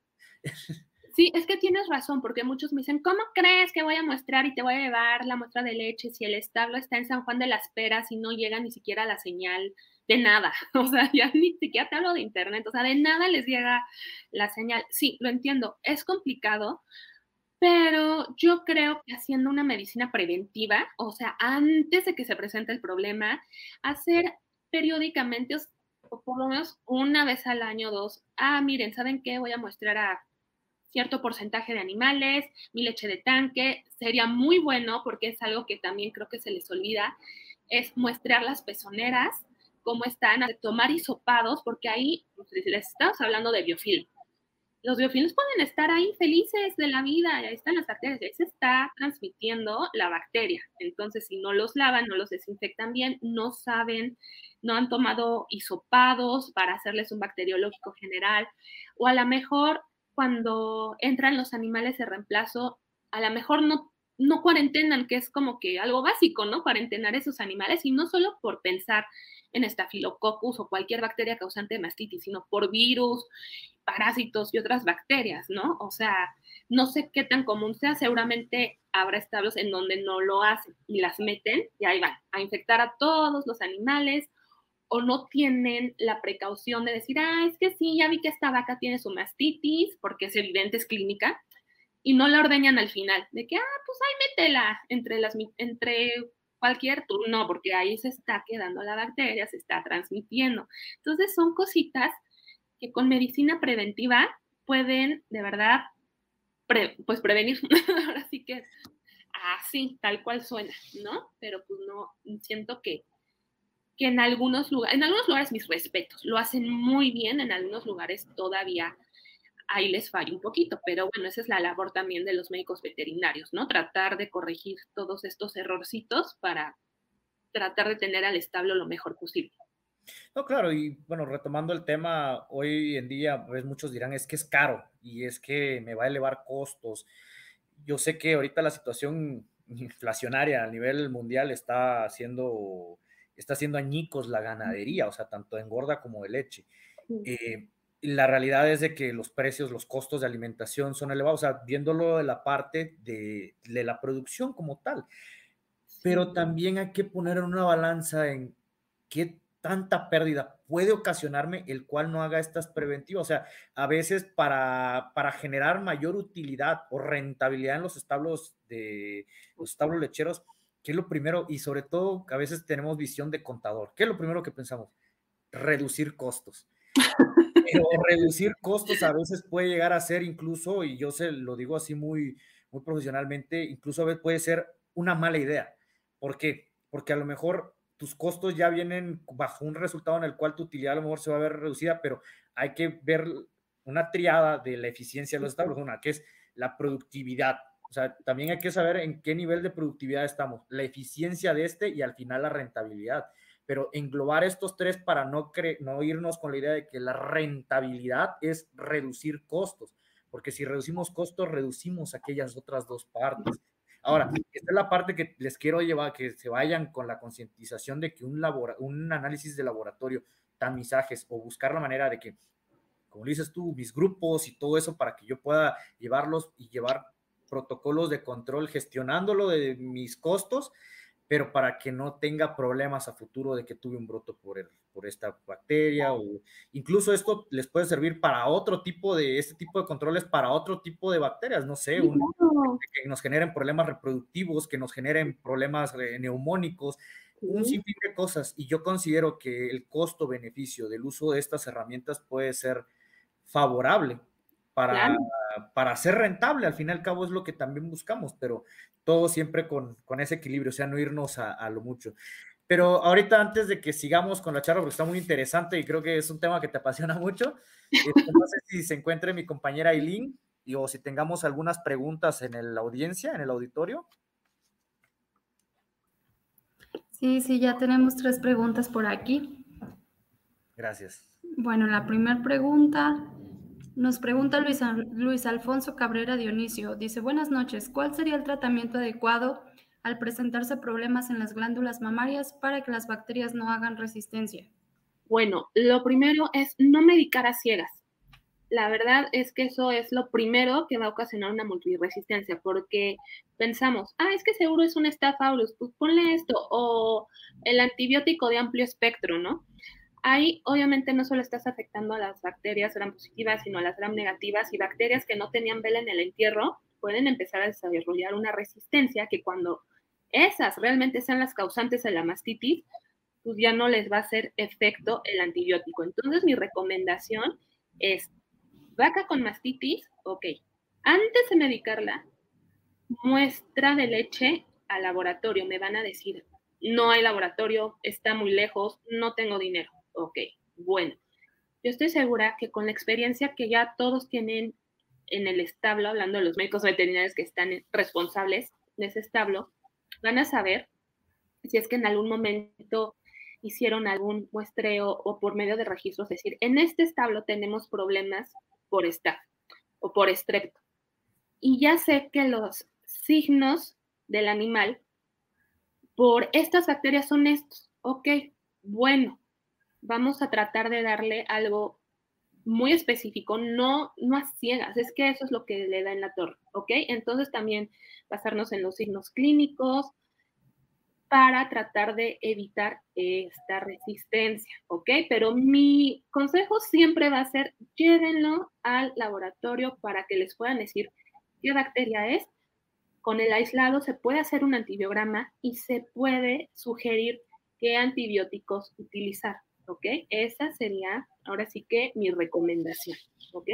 Sí, es que tienes razón, porque muchos me dicen, ¿cómo crees que voy a mostrar y te voy a llevar la muestra de leche si el establo está en San Juan de las Peras y no llega ni siquiera la señal de nada? O sea, ya ni siquiera te hablo de internet, o sea, de nada les llega la señal. Sí, lo entiendo, es complicado, pero yo creo que haciendo una medicina preventiva, o sea, antes de que se presente el problema, hacer periódicamente, por lo menos una vez al año, dos, ah, miren, ¿saben qué? Voy a mostrar a cierto porcentaje de animales, mi leche de tanque, sería muy bueno porque es algo que también creo que se les olvida, es muestrear las pezoneras, cómo están, tomar hisopados, porque ahí pues, les estamos hablando de biofilm. Los biofilms pueden estar ahí felices de la vida, ahí están las bacterias, ahí se está transmitiendo la bacteria. Entonces, si no los lavan, no los desinfectan bien, no saben, no han tomado hisopados para hacerles un bacteriológico general, o a lo mejor cuando entran los animales de reemplazo, a lo mejor no, no cuarentenan, que es como que algo básico, ¿no? Cuarentenar esos animales, y no solo por pensar en estafilococcus o cualquier bacteria causante de mastitis, sino por virus, parásitos y otras bacterias, ¿no? O sea, no sé qué tan común sea, seguramente habrá establos en donde no lo hacen y las meten y ahí van a infectar a todos los animales o no tienen la precaución de decir, ah, es que sí, ya vi que esta vaca tiene su mastitis, porque es evidente, es clínica, y no la ordeñan al final, de que, ah, pues ahí métela entre, las, entre cualquier turno, porque ahí se está quedando la bacteria, se está transmitiendo. Entonces son cositas que con medicina preventiva pueden de verdad, pues prevenir. Ahora sí que así, tal cual suena, ¿no? Pero pues no, siento que que en algunos lugares, en algunos lugares mis respetos, lo hacen muy bien, en algunos lugares todavía ahí les falla un poquito, pero bueno, esa es la labor también de los médicos veterinarios, ¿no? Tratar de corregir todos estos errorcitos para tratar de tener al establo lo mejor posible. No, claro, y bueno, retomando el tema, hoy en día, pues muchos dirán, es que es caro y es que me va a elevar costos. Yo sé que ahorita la situación inflacionaria a nivel mundial está haciendo está haciendo añicos la ganadería, o sea, tanto en gorda como de leche. Eh, la realidad es de que los precios, los costos de alimentación son elevados, o sea, viéndolo de la parte de, de la producción como tal. Pero también hay que poner en una balanza en qué tanta pérdida puede ocasionarme el cual no haga estas preventivas. O sea, a veces para, para generar mayor utilidad o rentabilidad en los establos de los establos lecheros, ¿qué es lo primero? Y sobre todo, a veces tenemos visión de contador. ¿Qué es lo primero que pensamos? Reducir costos. Pero reducir costos a veces puede llegar a ser incluso, y yo se lo digo así muy, muy profesionalmente, incluso a veces puede ser una mala idea. ¿Por qué? Porque a lo mejor tus costos ya vienen bajo un resultado en el cual tu utilidad a lo mejor se va a ver reducida, pero hay que ver una triada de la eficiencia de los establos, una que es la productividad. O sea, también hay que saber en qué nivel de productividad estamos, la eficiencia de este y al final la rentabilidad. Pero englobar estos tres para no, no irnos con la idea de que la rentabilidad es reducir costos, porque si reducimos costos, reducimos aquellas otras dos partes. Ahora, esta es la parte que les quiero llevar, que se vayan con la concientización de que un, un análisis de laboratorio, tamizajes o buscar la manera de que, como dices tú, mis grupos y todo eso para que yo pueda llevarlos y llevar protocolos de control gestionándolo de mis costos pero para que no tenga problemas a futuro de que tuve un broto por, el, por esta bacteria o incluso esto les puede servir para otro tipo de, este tipo de controles para otro tipo de bacterias, no sé, que nos generen problemas reproductivos, que nos generen problemas neumónicos, un sinfín de cosas. Y yo considero que el costo-beneficio del uso de estas herramientas puede ser favorable para, para ser rentable, al fin y al cabo es lo que también buscamos, pero todo siempre con, con ese equilibrio, o sea, no irnos a, a, lo mucho. Pero ahorita antes de que sigamos con la charla, porque está muy interesante y creo que es un tema que te apasiona mucho, este, no sé si se encuentre mi compañera Aileen y, o si tengamos algunas preguntas en la audiencia, en el auditorio. Sí, sí, ya tenemos tres preguntas por aquí. Gracias. Bueno, la primera pregunta nos pregunta Luis, Luis Alfonso Cabrera Dionisio. Dice, buenas noches, ¿cuál sería el tratamiento adecuado al presentarse problemas en las glándulas mamarias para que las bacterias no hagan resistencia? Bueno, lo primero es no medicar a ciegas. La verdad es que eso es lo primero que va a ocasionar una multiresistencia, porque pensamos, ah, es que seguro es un Staph aureus, pues ponle esto, o el antibiótico de amplio espectro, ¿no? Ahí obviamente no solo estás afectando a las bacterias gram positivas, sino a las gram negativas y bacterias que no tenían vela en el entierro pueden empezar a desarrollar una resistencia que cuando esas realmente sean las causantes de la mastitis, pues ya no les va a hacer efecto el antibiótico. Entonces mi recomendación es, vaca con mastitis, ok, antes de medicarla, muestra de leche al laboratorio. Me van a decir, no hay laboratorio, está muy lejos, no tengo dinero. Ok, bueno, yo estoy segura que con la experiencia que ya todos tienen en el establo, hablando de los médicos veterinarios que están responsables de ese establo, van a saber si es que en algún momento hicieron algún muestreo o por medio de registros, es decir, en este establo tenemos problemas por staph o por estrepto. Y ya sé que los signos del animal por estas bacterias son estos. Ok, bueno, vamos a tratar de darle algo muy específico, no, no a ciegas, es que eso es lo que le da en la torre, ¿ok? Entonces también basarnos en los signos clínicos para tratar de evitar esta resistencia, ¿ok? Pero mi consejo siempre va a ser llévenlo al laboratorio para que les puedan decir qué bacteria es. Con el aislado se puede hacer un antibiograma y se puede sugerir qué antibióticos utilizar. ¿Ok? Esa sería ahora sí que mi recomendación, ¿ok?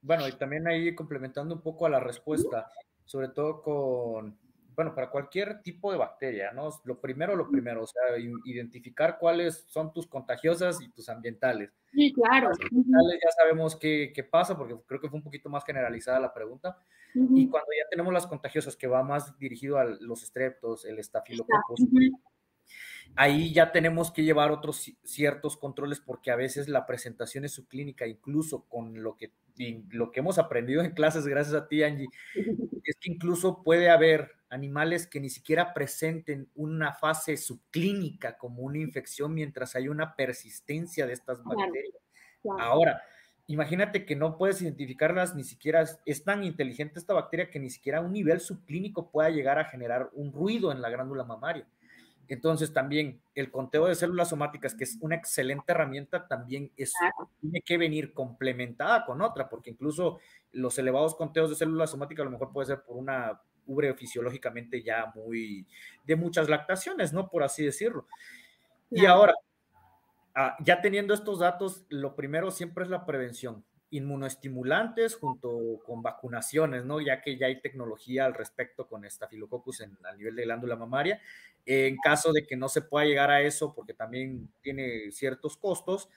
Bueno, y también ahí complementando un poco a la respuesta, sobre todo con, bueno, para cualquier tipo de bacteria, ¿no? Lo primero, lo primero, o sea, identificar cuáles son tus contagiosas y tus ambientales. Sí, claro. ambientales ya sabemos qué, qué, pasa, porque creo que fue un poquito más generalizada la pregunta. Y cuando ya tenemos las contagiosas, que va más dirigido a los estreptos, el estafilococcus, ahí ya tenemos que llevar otros ciertos controles porque a veces la presentación es subclínica, incluso con lo que, lo que hemos aprendido en clases, gracias a ti, Angie, es que incluso puede haber animales que ni siquiera presenten una fase subclínica como una infección mientras hay una persistencia de estas bacterias. Ahora, imagínate que no puedes identificarlas ni siquiera, es tan inteligente esta bacteria que ni siquiera a un nivel subclínico pueda llegar a generar un ruido en la glándula mamaria. Entonces también el conteo de células somáticas, que es una excelente herramienta, también es, tiene que venir complementada con otra, porque incluso los elevados conteos de células somáticas a lo mejor puede ser por una ubre fisiológicamente ya muy de muchas lactaciones, ¿no? Por así decirlo. Y ahora, ah, ya teniendo estos datos, lo primero siempre es la prevención inmunoestimulantes junto con vacunaciones, ¿no? Ya que ya hay tecnología al respecto con estafilococcus en, a nivel de glándula mamaria. En caso de que no se pueda llegar a eso, porque también tiene ciertos costos,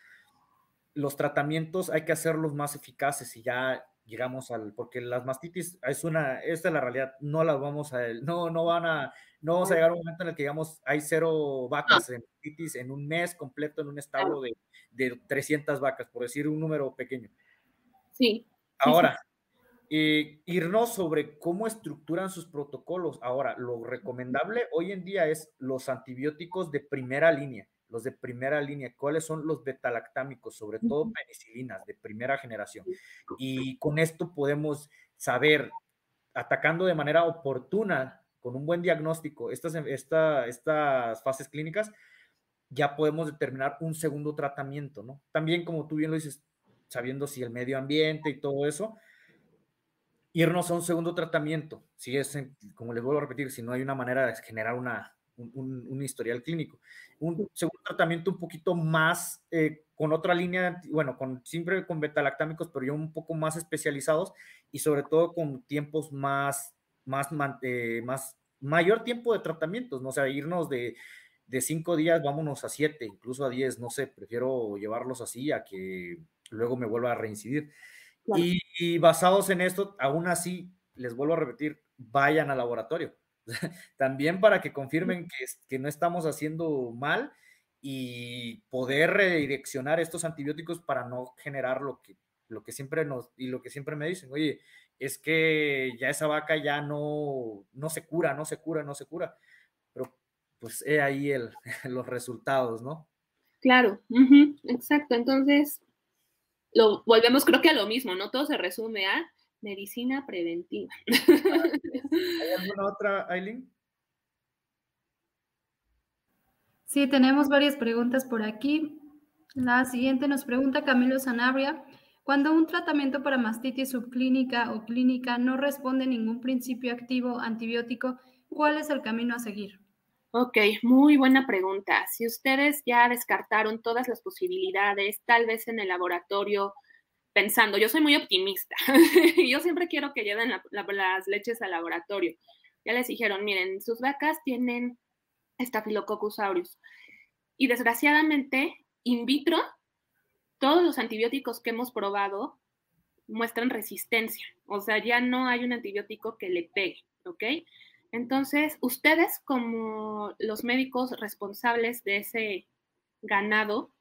los tratamientos hay que hacerlos más eficaces y ya llegamos al, porque las mastitis es una, esta es la realidad, no las vamos a, no, no van a, no vamos a llegar a un momento en el que digamos hay cero vacas en mastitis en un mes completo en un establo de, de 300 vacas, por decir un número pequeño. Sí. Ahora, eh, irnos sobre cómo estructuran sus protocolos. Ahora, lo recomendable hoy en día es los antibióticos de primera línea, los de primera línea. ¿Cuáles son los betalactámicos? Sobre todo penicilinas de primera generación. Y con esto podemos saber, atacando de manera oportuna, con un buen diagnóstico, estas, esta, estas fases clínicas, ya podemos determinar un segundo tratamiento, ¿no? También, como tú bien lo dices, sabiendo si el medio ambiente y todo eso, irnos a un segundo tratamiento, si es, como les vuelvo a repetir, si no hay una manera de generar una, un, historial clínico. Un segundo tratamiento un poquito más, eh, con otra línea, bueno, con, siempre con betalactámicos, pero ya un poco más especializados y sobre todo con tiempos más, más, eh, más, mayor tiempo de tratamientos, ¿no? O sea, irnos de, de cinco días, vámonos a siete, incluso a diez, no sé, prefiero llevarlos así a que luego me vuelva a reincidir. Y, basados en esto, aún así, les vuelvo a repetir, vayan al laboratorio. También para que confirmen que, que no estamos haciendo mal y poder redireccionar estos antibióticos para no generar lo que, lo que siempre nos, y lo que siempre me dicen, oye, es que ya esa vaca ya no, no se cura, no se cura, no se cura. Pero pues he ahí el, los resultados, ¿no? Claro, exacto. Entonces, lo volvemos creo que a lo mismo, ¿no? Todo se resume a medicina preventiva. ¿Hay alguna otra, Aileen? Sí, tenemos varias preguntas por aquí. La siguiente nos pregunta Camilo Sanabria. Cuando un tratamiento para mastitis subclínica o clínica no responde a ningún principio activo antibiótico, ¿cuál es el camino a seguir? Ok, muy buena pregunta. Si ustedes ya descartaron todas las posibilidades, tal vez en el laboratorio, pensando, yo soy muy optimista, yo siempre quiero que lleven las leches al laboratorio. Ya les dijeron, miren, sus vacas tienen Staphylococcus aureus. Y desgraciadamente, in vitro, todos los antibióticos que hemos probado muestran resistencia. O sea, ya no hay un antibiótico que le pegue, ¿ok? Entonces, ustedes como los médicos responsables de ese ganado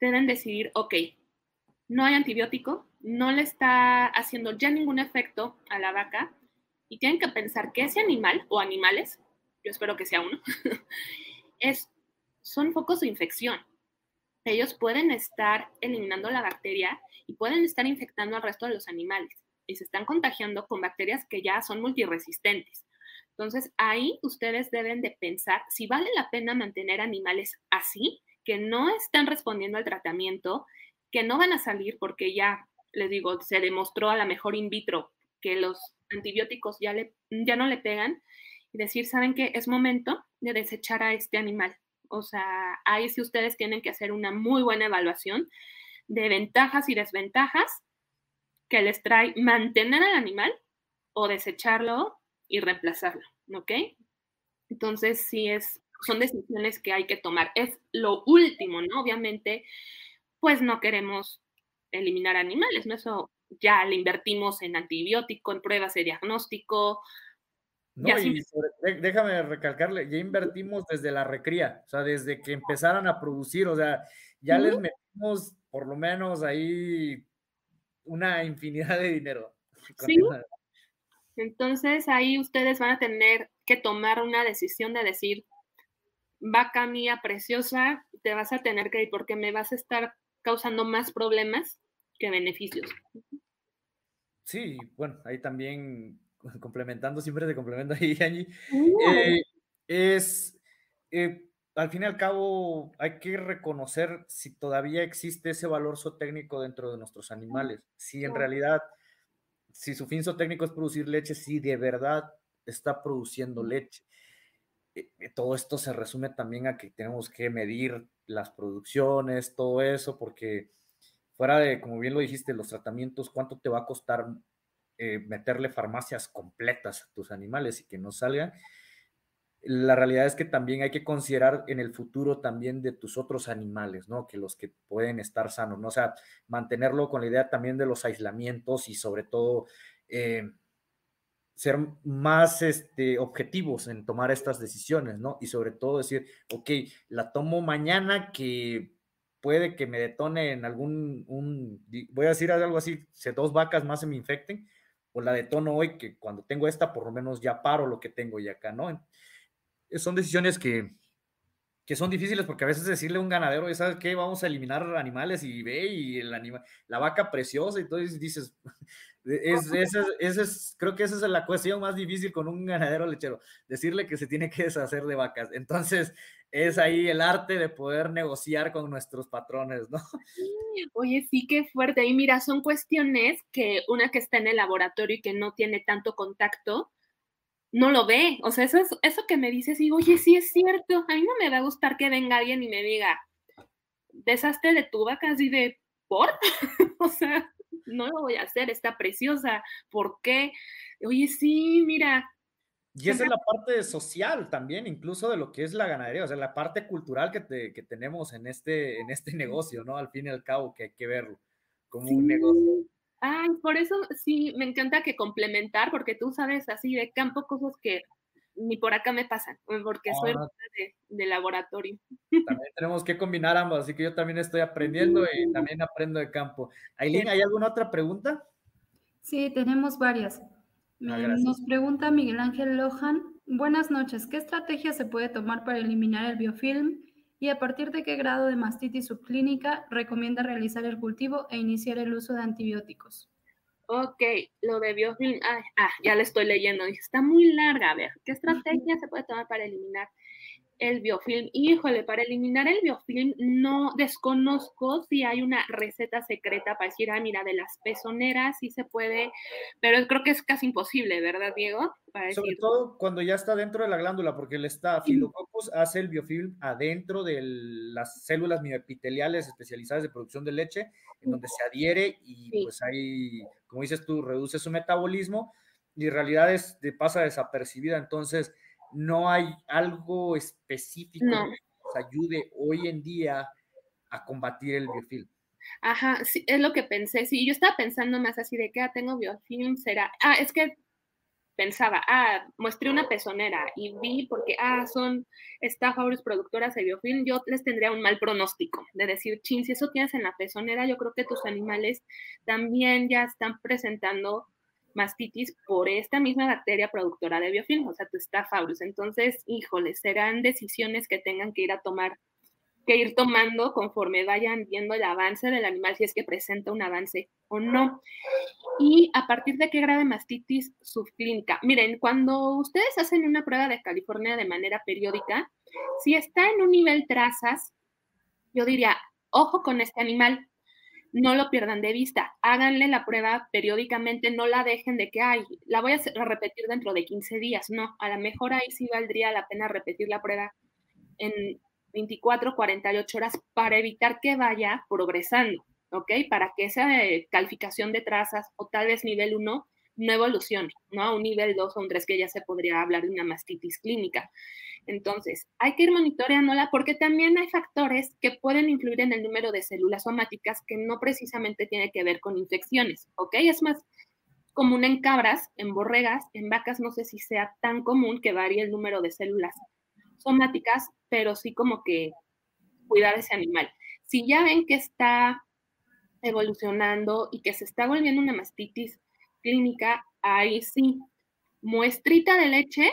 deben decidir, ok, no hay antibiótico, no le está haciendo ya ningún efecto a la vaca y tienen que pensar que ese animal o animales, yo espero que sea uno, son focos de infección. Ellos pueden estar eliminando la bacteria y pueden estar infectando al resto de los animales y se están contagiando con bacterias que ya son multiresistentes. Entonces, ahí ustedes deben de pensar si vale la pena mantener animales así, que no están respondiendo al tratamiento, que no van a salir porque ya, les digo, se demostró a la mejor in vitro que los antibióticos ya, le, ya no le pegan, y decir, ¿saben qué? Es momento de desechar a este animal. O sea, ahí sí ustedes tienen que hacer una muy buena evaluación de ventajas y desventajas que les trae mantener al animal o desecharlo y reemplazarlo, ¿ok? Entonces, sí es, son decisiones que hay que tomar. Es lo último, ¿no? Obviamente, pues no queremos eliminar animales, ¿no? Eso ya le invertimos en antibiótico, en pruebas de diagnóstico. No, y déjame recalcarle, ya invertimos desde la recría, o sea, desde que empezaran a producir, o sea, ya les metimos por lo menos ahí una infinidad de dinero. Sí, entonces ahí ustedes van a tener que tomar una decisión de decir, vaca mía preciosa, te vas a tener que ir porque me vas a estar causando más problemas que beneficios. Sí, bueno, ahí también complementando, siempre se complementa ahí, Angie, eh, es, eh, al fin y al cabo, hay que reconocer si todavía existe ese valor zootécnico dentro de nuestros animales, si en realidad, si su fin zootécnico es producir leche, si de verdad está produciendo leche. Eh, todo esto se resume también a que tenemos que medir las producciones, todo eso, porque fuera de, como bien lo dijiste, los tratamientos, ¿cuánto te va a costar eh, meterle farmacias completas a tus animales y que no salgan? La realidad es que también hay que considerar en el futuro también de tus otros animales, ¿no? Que los que pueden estar sanos, ¿no? O sea, mantenerlo con la idea también de los aislamientos y sobre todo eh, ser más este, objetivos en tomar estas decisiones, ¿no? Y sobre todo decir, ok, la tomo mañana que puede que me detone en algún, un, voy a decir algo así, si dos vacas más se me infecten, o la detono hoy que cuando tengo esta por lo menos ya paro lo que tengo y acá, ¿no? Son decisiones que, que son difíciles porque a veces decirle a un ganadero, ¿sabes qué? Vamos a eliminar animales y ve y el animal, la vaca preciosa y entonces dices, es, es, creo que esa es la cuestión más difícil con un ganadero lechero, decirle que se tiene que deshacer de vacas. Entonces, es ahí el arte de poder negociar con nuestros patrones, ¿no? Oye, sí, qué fuerte. Y mira, son cuestiones que una que está en el laboratorio y que no tiene tanto contacto, no lo ve. O sea, eso, es, eso que me dices, y oye, sí es cierto, a mí no me va a gustar que venga alguien y me diga, deshazte de tu vaca así de, ¿por? o sea, no lo voy a hacer, está preciosa, ¿por qué? Oye, sí, mira, y esa es la parte social también, incluso de lo que es la ganadería, o sea, la parte cultural que, que tenemos en este, en este negocio, ¿no? Al fin y al cabo, que hay que verlo como un negocio. Ay, por eso sí, me encanta que complementar, porque tú sabes así de campo cosas que ni por acá me pasan, porque soy ah. de, de, laboratorio. También tenemos que combinar ambos, así que yo también estoy aprendiendo y también aprendo de campo. Aileen, ¿hay alguna otra pregunta? Sí, tenemos varias. Ah, nos pregunta Miguel Ángel Lohan, buenas noches, ¿qué estrategia se puede tomar para eliminar el biofilm y a partir de qué grado de mastitis subclínica recomienda realizar el cultivo e iniciar el uso de antibióticos? Ok, lo de biofilm, ah, ya le estoy leyendo, está muy larga, a ver, ¿qué estrategia se puede tomar para eliminar el biofilm. Híjole, para eliminar el biofilm no desconozco si hay una receta secreta para decir, ah, mira, de las pezoneras sí se puede, pero creo que es casi imposible, ¿verdad, Diego? Sobre todo cuando ya está dentro de la glándula, porque el estafilococcus hace el biofilm adentro de las células mioepiteliales especializadas de producción de leche, en donde se adhiere y pues ahí, como dices tú, reduce su metabolismo y en realidad es, pasa desapercibida. Entonces, no hay algo específico que nos ayude hoy en día a combatir el biofilm. Ajá, sí, es lo que pensé. Sí, yo estaba pensando más así de que ah, tengo biofilm, será. Ah, es que pensaba, ah, mostré una pezonera y vi porque, ah, son Staphylococcus productoras de biofilm, yo les tendría un mal pronóstico de decir, chin, si eso tienes en la pezonera, yo creo que tus animales también ya están presentando mastitis por esta misma bacteria productora de biofilm, o sea, tu Staphylococcus. Entonces, híjole, serán decisiones que tengan que ir a tomar, que ir tomando conforme vayan viendo el avance del animal, si es que presenta un avance o no. Y a partir de qué grave mastitis subclínica. Miren, cuando ustedes hacen una prueba de California de manera periódica, si está en un nivel trazas, yo diría, ojo con este animal, no lo pierdan de vista, háganle la prueba periódicamente, no la dejen de que, ay, la voy a repetir dentro de 15 días, no, a lo mejor ahí sí valdría la pena repetir la prueba en 24, 48 horas para evitar que vaya progresando, ¿ok? Para que esa eh, calificación de trazas o tal vez nivel 1 no evolucione, ¿no? A un nivel 2 o un 3 que ya se podría hablar de una mastitis clínica. Entonces, hay que ir monitoreándola porque también hay factores que pueden influir en el número de células somáticas que no precisamente tiene que ver con infecciones, ¿ok? Es más común en cabras, en borregas, en vacas no sé si sea tan común que varíe el número de células somáticas, pero sí como que cuidar ese animal. Si ya ven que está evolucionando y que se está volviendo una mastitis clínica, ahí sí, muestrita de leche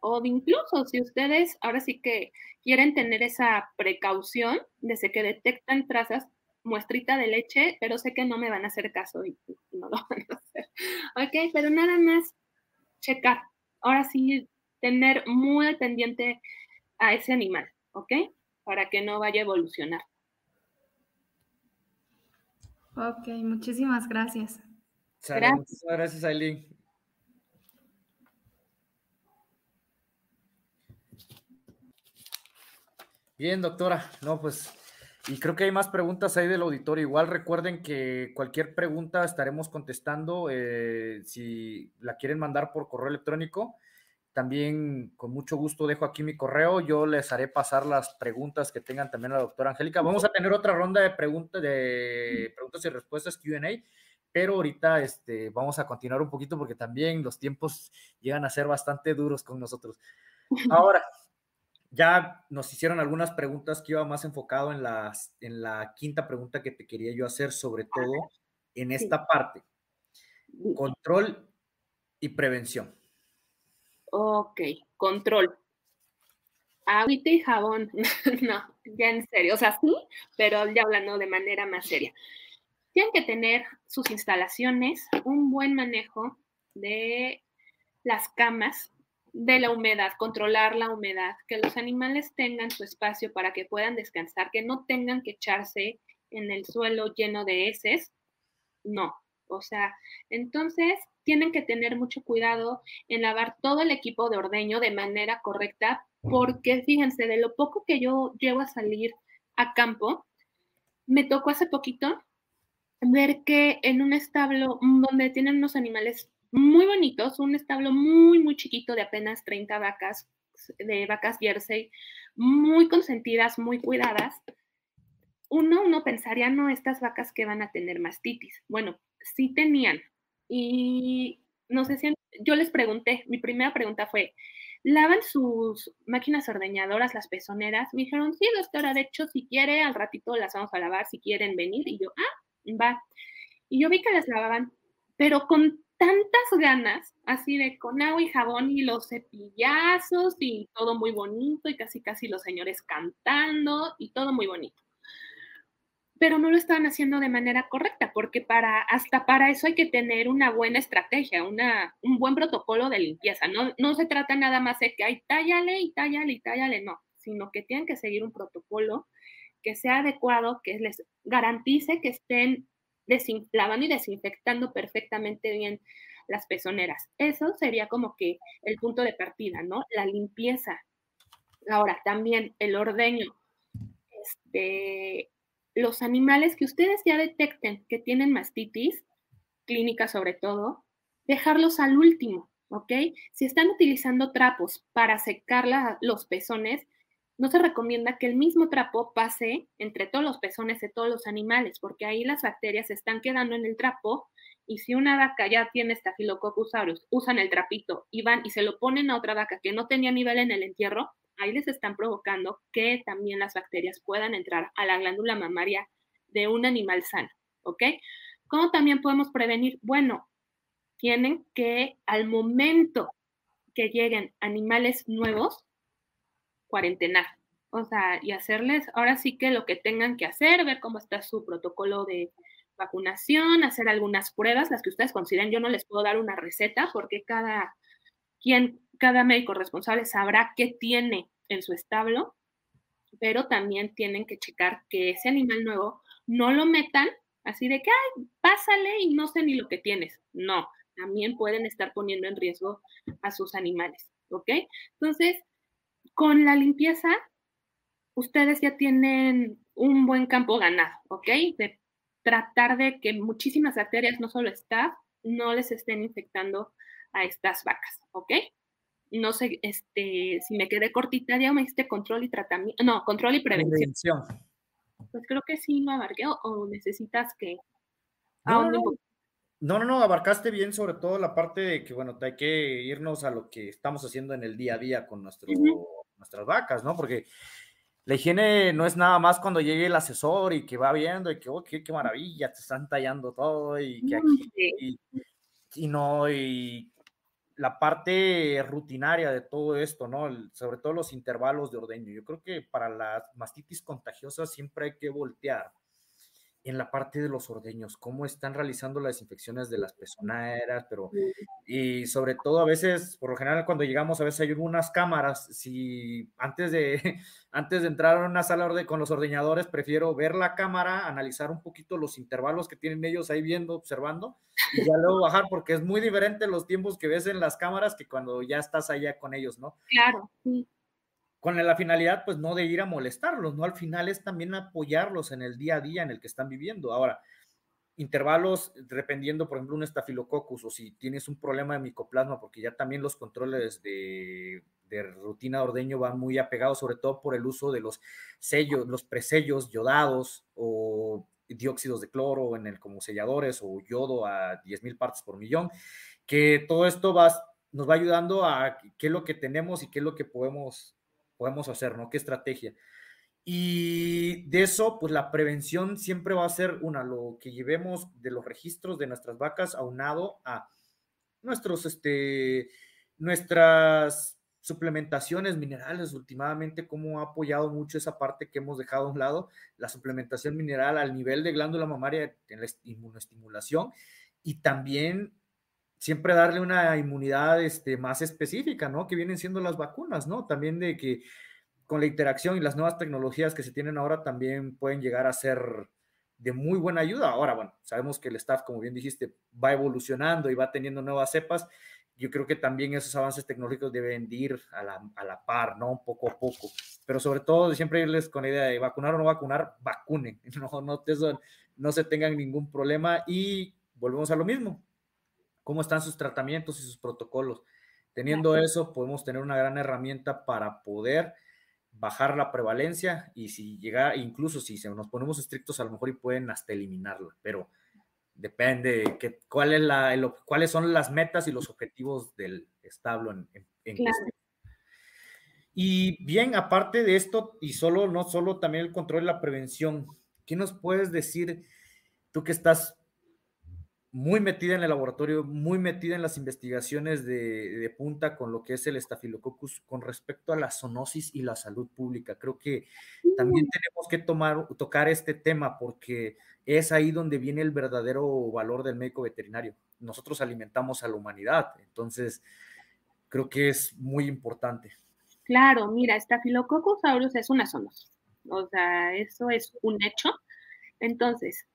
o incluso si ustedes ahora sí que quieren tener esa precaución desde que detectan trazas, muestrita de leche, pero sé que no me van a hacer caso y, no lo van a hacer. Ok, pero nada más checar. Ahora sí, tener muy pendiente a ese animal, ¿ok? Para que no vaya a evolucionar. Ok, muchísimas gracias. Gracias. Muchas gracias, Aileen. Bien, doctora. No, pues, y creo que hay más preguntas ahí del auditorio. Igual recuerden que cualquier pregunta estaremos contestando. Eh, si la quieren mandar por correo electrónico, también con mucho gusto dejo aquí mi correo. Yo les haré pasar las preguntas que tengan también a la doctora Angélica. Vamos a tener otra ronda de preguntas, de preguntas y respuestas QA, pero ahorita este, vamos a continuar un poquito porque también los tiempos llegan a ser bastante duros con nosotros. Ahora, ya nos hicieron algunas preguntas que iba más enfocado en, las, en la quinta pregunta que te quería yo hacer, sobre todo en esta parte. Control y prevención. Ok, control. Agüita y jabón. no, ya en serio. O sea, sí, pero ya hablando de manera más seria. Tienen que tener sus instalaciones, un buen manejo de las camas de la humedad, controlar la humedad, que los animales tengan su espacio para que puedan descansar, que no tengan que echarse en el suelo lleno de heces. No, o sea, entonces tienen que tener mucho cuidado en lavar todo el equipo de ordeño de manera correcta, porque fíjense, de lo poco que yo llevo a salir a campo, me tocó hace poquito ver que en un establo donde tienen unos animales muy bonitos, un establo muy, muy chiquito de apenas 30 vacas, de vacas Jersey, muy consentidas, muy cuidadas. Uno, uno pensaría, no, estas vacas que van a tener mastitis. Bueno, sí tenían. Y no sé si yo les pregunté, mi primera pregunta fue, ¿lavan sus máquinas ordeñadoras, las pezoneras? Me dijeron, sí, doctora, de hecho, si quiere, al ratito las vamos a lavar, si quieren venir. Y yo, ah, va. Y yo vi que las lavaban, pero con tantas ganas, así de con agua y jabón y los cepillazos y todo muy bonito y casi casi los señores cantando y todo muy bonito. Pero no lo estaban haciendo de manera correcta, porque para, hasta para eso hay que tener una buena estrategia, una, un buen protocolo de limpieza. No, no se trata nada más de que hay tállale y tállale y tállale, no, sino que tienen que seguir un protocolo que sea adecuado, que les garantice que estén desinflamando y desinfectando perfectamente bien las pezoneras. Eso sería como que el punto de partida, ¿no? La limpieza. Ahora, también el ordeño. Este, los animales que ustedes ya detecten que tienen mastitis, clínica sobre todo, dejarlos al último, ¿ok? Si están utilizando trapos para secar los pezones, no se recomienda que el mismo trapo pase entre todos los pezones de todos los animales, porque ahí las bacterias se están quedando en el trapo y si una vaca ya tiene Staphylococcus aureus, usan el trapito y van y se lo ponen a otra vaca que no tenía nivel en el entierro, ahí les están provocando que también las bacterias puedan entrar a la glándula mamaria de un animal sano, ¿ok? ¿Cómo también podemos prevenir? Bueno, tienen que al momento que lleguen animales nuevos, cuarentenar. O sea, y hacerles ahora sí que lo que tengan que hacer, ver cómo está su protocolo de vacunación, hacer algunas pruebas, las que ustedes consideren. Yo no les puedo dar una receta porque cada quien, cada médico responsable sabrá qué tiene en su establo, pero también tienen que checar que ese animal nuevo no lo metan así de que, ay, pásale y no sé ni lo que tienes. No, también pueden estar poniendo en riesgo a sus animales, ¿ok? Entonces, con la limpieza, ustedes ya tienen un buen campo ganado, ¿ok? De tratar de que muchísimas bacterias, no solo staff, no les estén infectando a estas vacas, ¿ok? No sé, este, si me quedé cortita, ya me diste control y tratamiento, no, control y prevención. Pues creo que sí no abarqué o, necesitas que... No, no, no, no, abarcaste bien sobre todo la parte de que, bueno, hay que irnos a lo que estamos haciendo en el día a día con nuestro nuestras vacas, ¿no? Porque la higiene no es nada más cuando llegue el asesor y que va viendo y que, oh, qué, maravilla, te están tallando todo y que aquí, y, no, y la parte rutinaria de todo esto, ¿no? sobre todo los intervalos de ordeño. Yo creo que para las mastitis contagiosas siempre hay que voltear en la parte de los ordeños, cómo están realizando las desinfecciones de las pezoneras, pero y sobre todo a veces, por lo general cuando llegamos a veces hay unas cámaras, si antes de antes de entrar a una sala con los ordeñadores prefiero ver la cámara, analizar un poquito los intervalos que tienen ellos ahí viendo, observando y ya luego bajar porque es muy diferente los tiempos que ves en las cámaras que cuando ya estás allá con ellos, ¿no? Claro, sí con la finalidad, pues no de ir a molestarlos, ¿no? Al final es también apoyarlos en el día a día en el que están viviendo. Ahora, intervalos, dependiendo, por ejemplo, un estafilococcus o si tienes un problema de micoplasma, porque ya también los controles de, rutina de ordeño van muy apegados, sobre todo por el uso de los sellos, los presellos yodados o dióxidos de cloro en el como selladores o yodo a 10.000 partes por millón, que todo esto va, nos va ayudando a qué es lo que tenemos y qué es lo que podemos podemos hacer, ¿no? ¿Qué estrategia? Y de eso, pues la prevención siempre va a ser una, lo que llevemos de los registros de nuestras vacas aunado a nuestros, este, nuestras suplementaciones minerales, últimamente, cómo ha apoyado mucho esa parte que hemos dejado a un lado, la suplementación mineral al nivel de glándula mamaria en la inmunoestimulación y también siempre darle una inmunidad este, más específica, ¿no? Que vienen siendo las vacunas, ¿no? También de que con la interacción y las nuevas tecnologías que se tienen ahora también pueden llegar a ser de muy buena ayuda. Ahora, bueno, sabemos que el staff, como bien dijiste, va evolucionando y va teniendo nuevas cepas. Yo creo que también esos avances tecnológicos deben ir a la, a la par, ¿no? Poco a poco. Pero sobre todo, siempre irles con la idea de vacunar o no vacunar, vacunen. No, no, no se tengan ningún problema y volvemos a lo mismo cómo están sus tratamientos y sus protocolos. Teniendo eso, podemos tener una gran herramienta para poder bajar la prevalencia y si llega, incluso si nos ponemos estrictos, a lo mejor y pueden hasta eliminarla, pero depende de cuál es la, cuáles son las metas y los objetivos del establo en, en, Y bien, aparte de esto, y solo, no solo también el control y la prevención, ¿qué nos puedes decir tú que estás muy metida en el laboratorio, muy metida en las investigaciones de, punta con lo que es el estafilococcus con respecto a la zoonosis y la salud pública. Creo que también tenemos que tomar, tocar este tema porque es ahí donde viene el verdadero valor del médico veterinario. Nosotros alimentamos a la humanidad, entonces creo que es muy importante. Claro, mira, Staphylococcus aureus es una zoonosis, o sea, eso es un hecho. Entonces,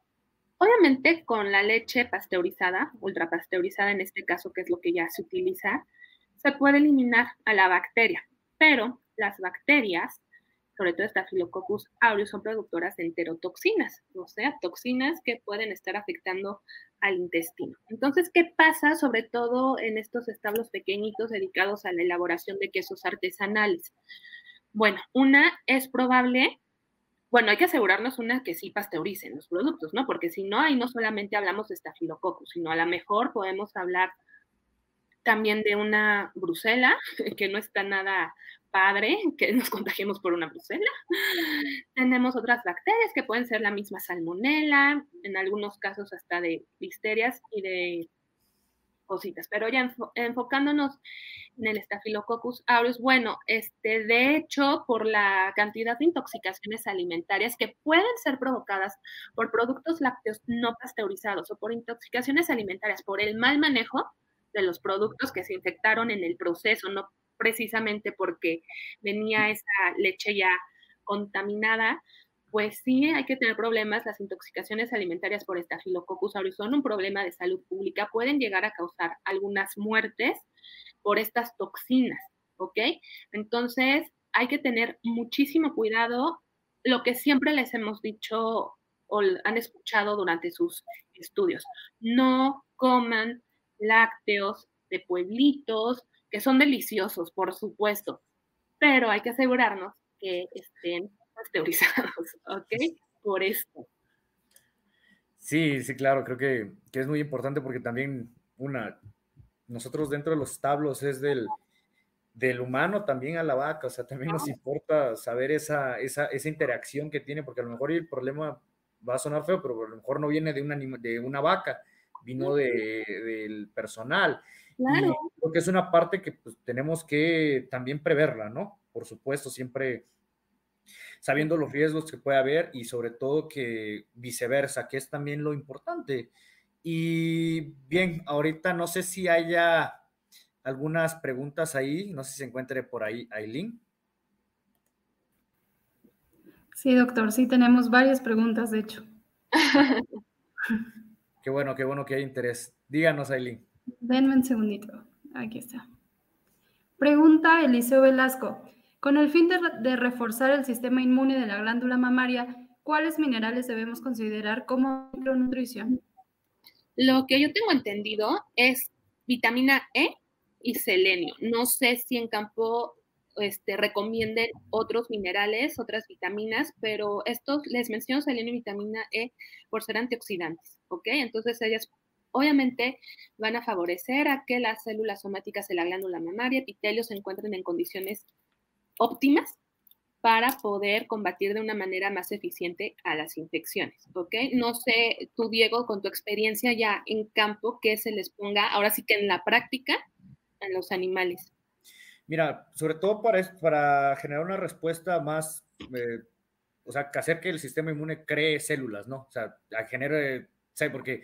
Obviamente con la leche pasteurizada, ultrapasteurizada en este caso, que es lo que ya se utiliza, se puede eliminar a la bacteria, pero las bacterias, sobre todo Staphylococcus aureus, son productoras de enterotoxinas, o sea, toxinas que pueden estar afectando al intestino. Entonces, ¿qué pasa sobre todo en estos establos pequeñitos dedicados a la elaboración de quesos artesanales? Bueno, una es probable bueno, hay que asegurarnos una que sí pasteuricen los productos, ¿no? Porque si no, ahí no solamente hablamos de estafilococcus, sino a lo mejor podemos hablar también de una brusela, que no está nada padre que nos contagiemos por una brusela. Tenemos otras bacterias que pueden ser la misma salmonela, en algunos casos hasta de listerias y de cositas. Pero ya enfocándonos en el Staphylococcus aureus, bueno, este, de hecho, por la cantidad de intoxicaciones alimentarias que pueden ser provocadas por productos lácteos no pasteurizados o por intoxicaciones alimentarias por el mal manejo de los productos que se infectaron en el proceso, no precisamente porque venía esa leche ya contaminada, pues sí hay que tener problemas. Las intoxicaciones alimentarias por Staphylococcus aureus son un problema de salud pública, pueden llegar a causar algunas muertes por estas toxinas, ¿ok? Entonces hay que tener muchísimo cuidado. Lo que siempre les hemos dicho o han escuchado durante sus estudios, no coman lácteos de pueblitos, que son deliciosos, por supuesto, pero hay que asegurarnos que estén teorizados, ¿ok? Por esto. Sí, sí, claro, creo que, es muy importante porque también, una, nosotros dentro de los establos es del, del humano también a la vaca, o sea, también nos importa saber esa, esa, esa interacción que tiene, porque a lo mejor el problema va a sonar feo, pero a lo mejor no viene de una, de una vaca, vino de, del personal. Claro. Y creo que es una parte que pues, tenemos que también preverla, ¿no? Por supuesto, siempre sabiendo los riesgos que puede haber y sobre todo que viceversa, que es también lo importante. Y bien, ahorita no sé si haya algunas preguntas ahí, no sé si se encuentre por ahí Aileen. Sí, doctor, sí tenemos varias preguntas, de hecho. qué bueno, qué bueno que hay interés. Díganos, Aileen. Denme un segundito. Aquí está. Pregunta Eliseo Velasco. Con el fin de, reforzar el sistema inmune de la glándula mamaria, ¿cuáles minerales debemos considerar como micronutrición? Lo que yo tengo entendido es vitamina E y selenio. No sé si en campo este, recomienden otros minerales, otras vitaminas, pero estos les menciono selenio y vitamina E por ser antioxidantes, ¿ok? Entonces ellas obviamente van a favorecer a que las células somáticas de la glándula mamaria, epitelio, se encuentren en condiciones óptimas para poder combatir de una manera más eficiente a las infecciones, ¿ok? No sé, tú, Diego, con tu experiencia ya en campo, que se les ponga, ahora sí que en la práctica, a los animales. Mira, sobre todo para, para generar una respuesta más, eh, o sea, hacer que el sistema inmune cree células, ¿no? O sea, genere, ¿sabes? Porque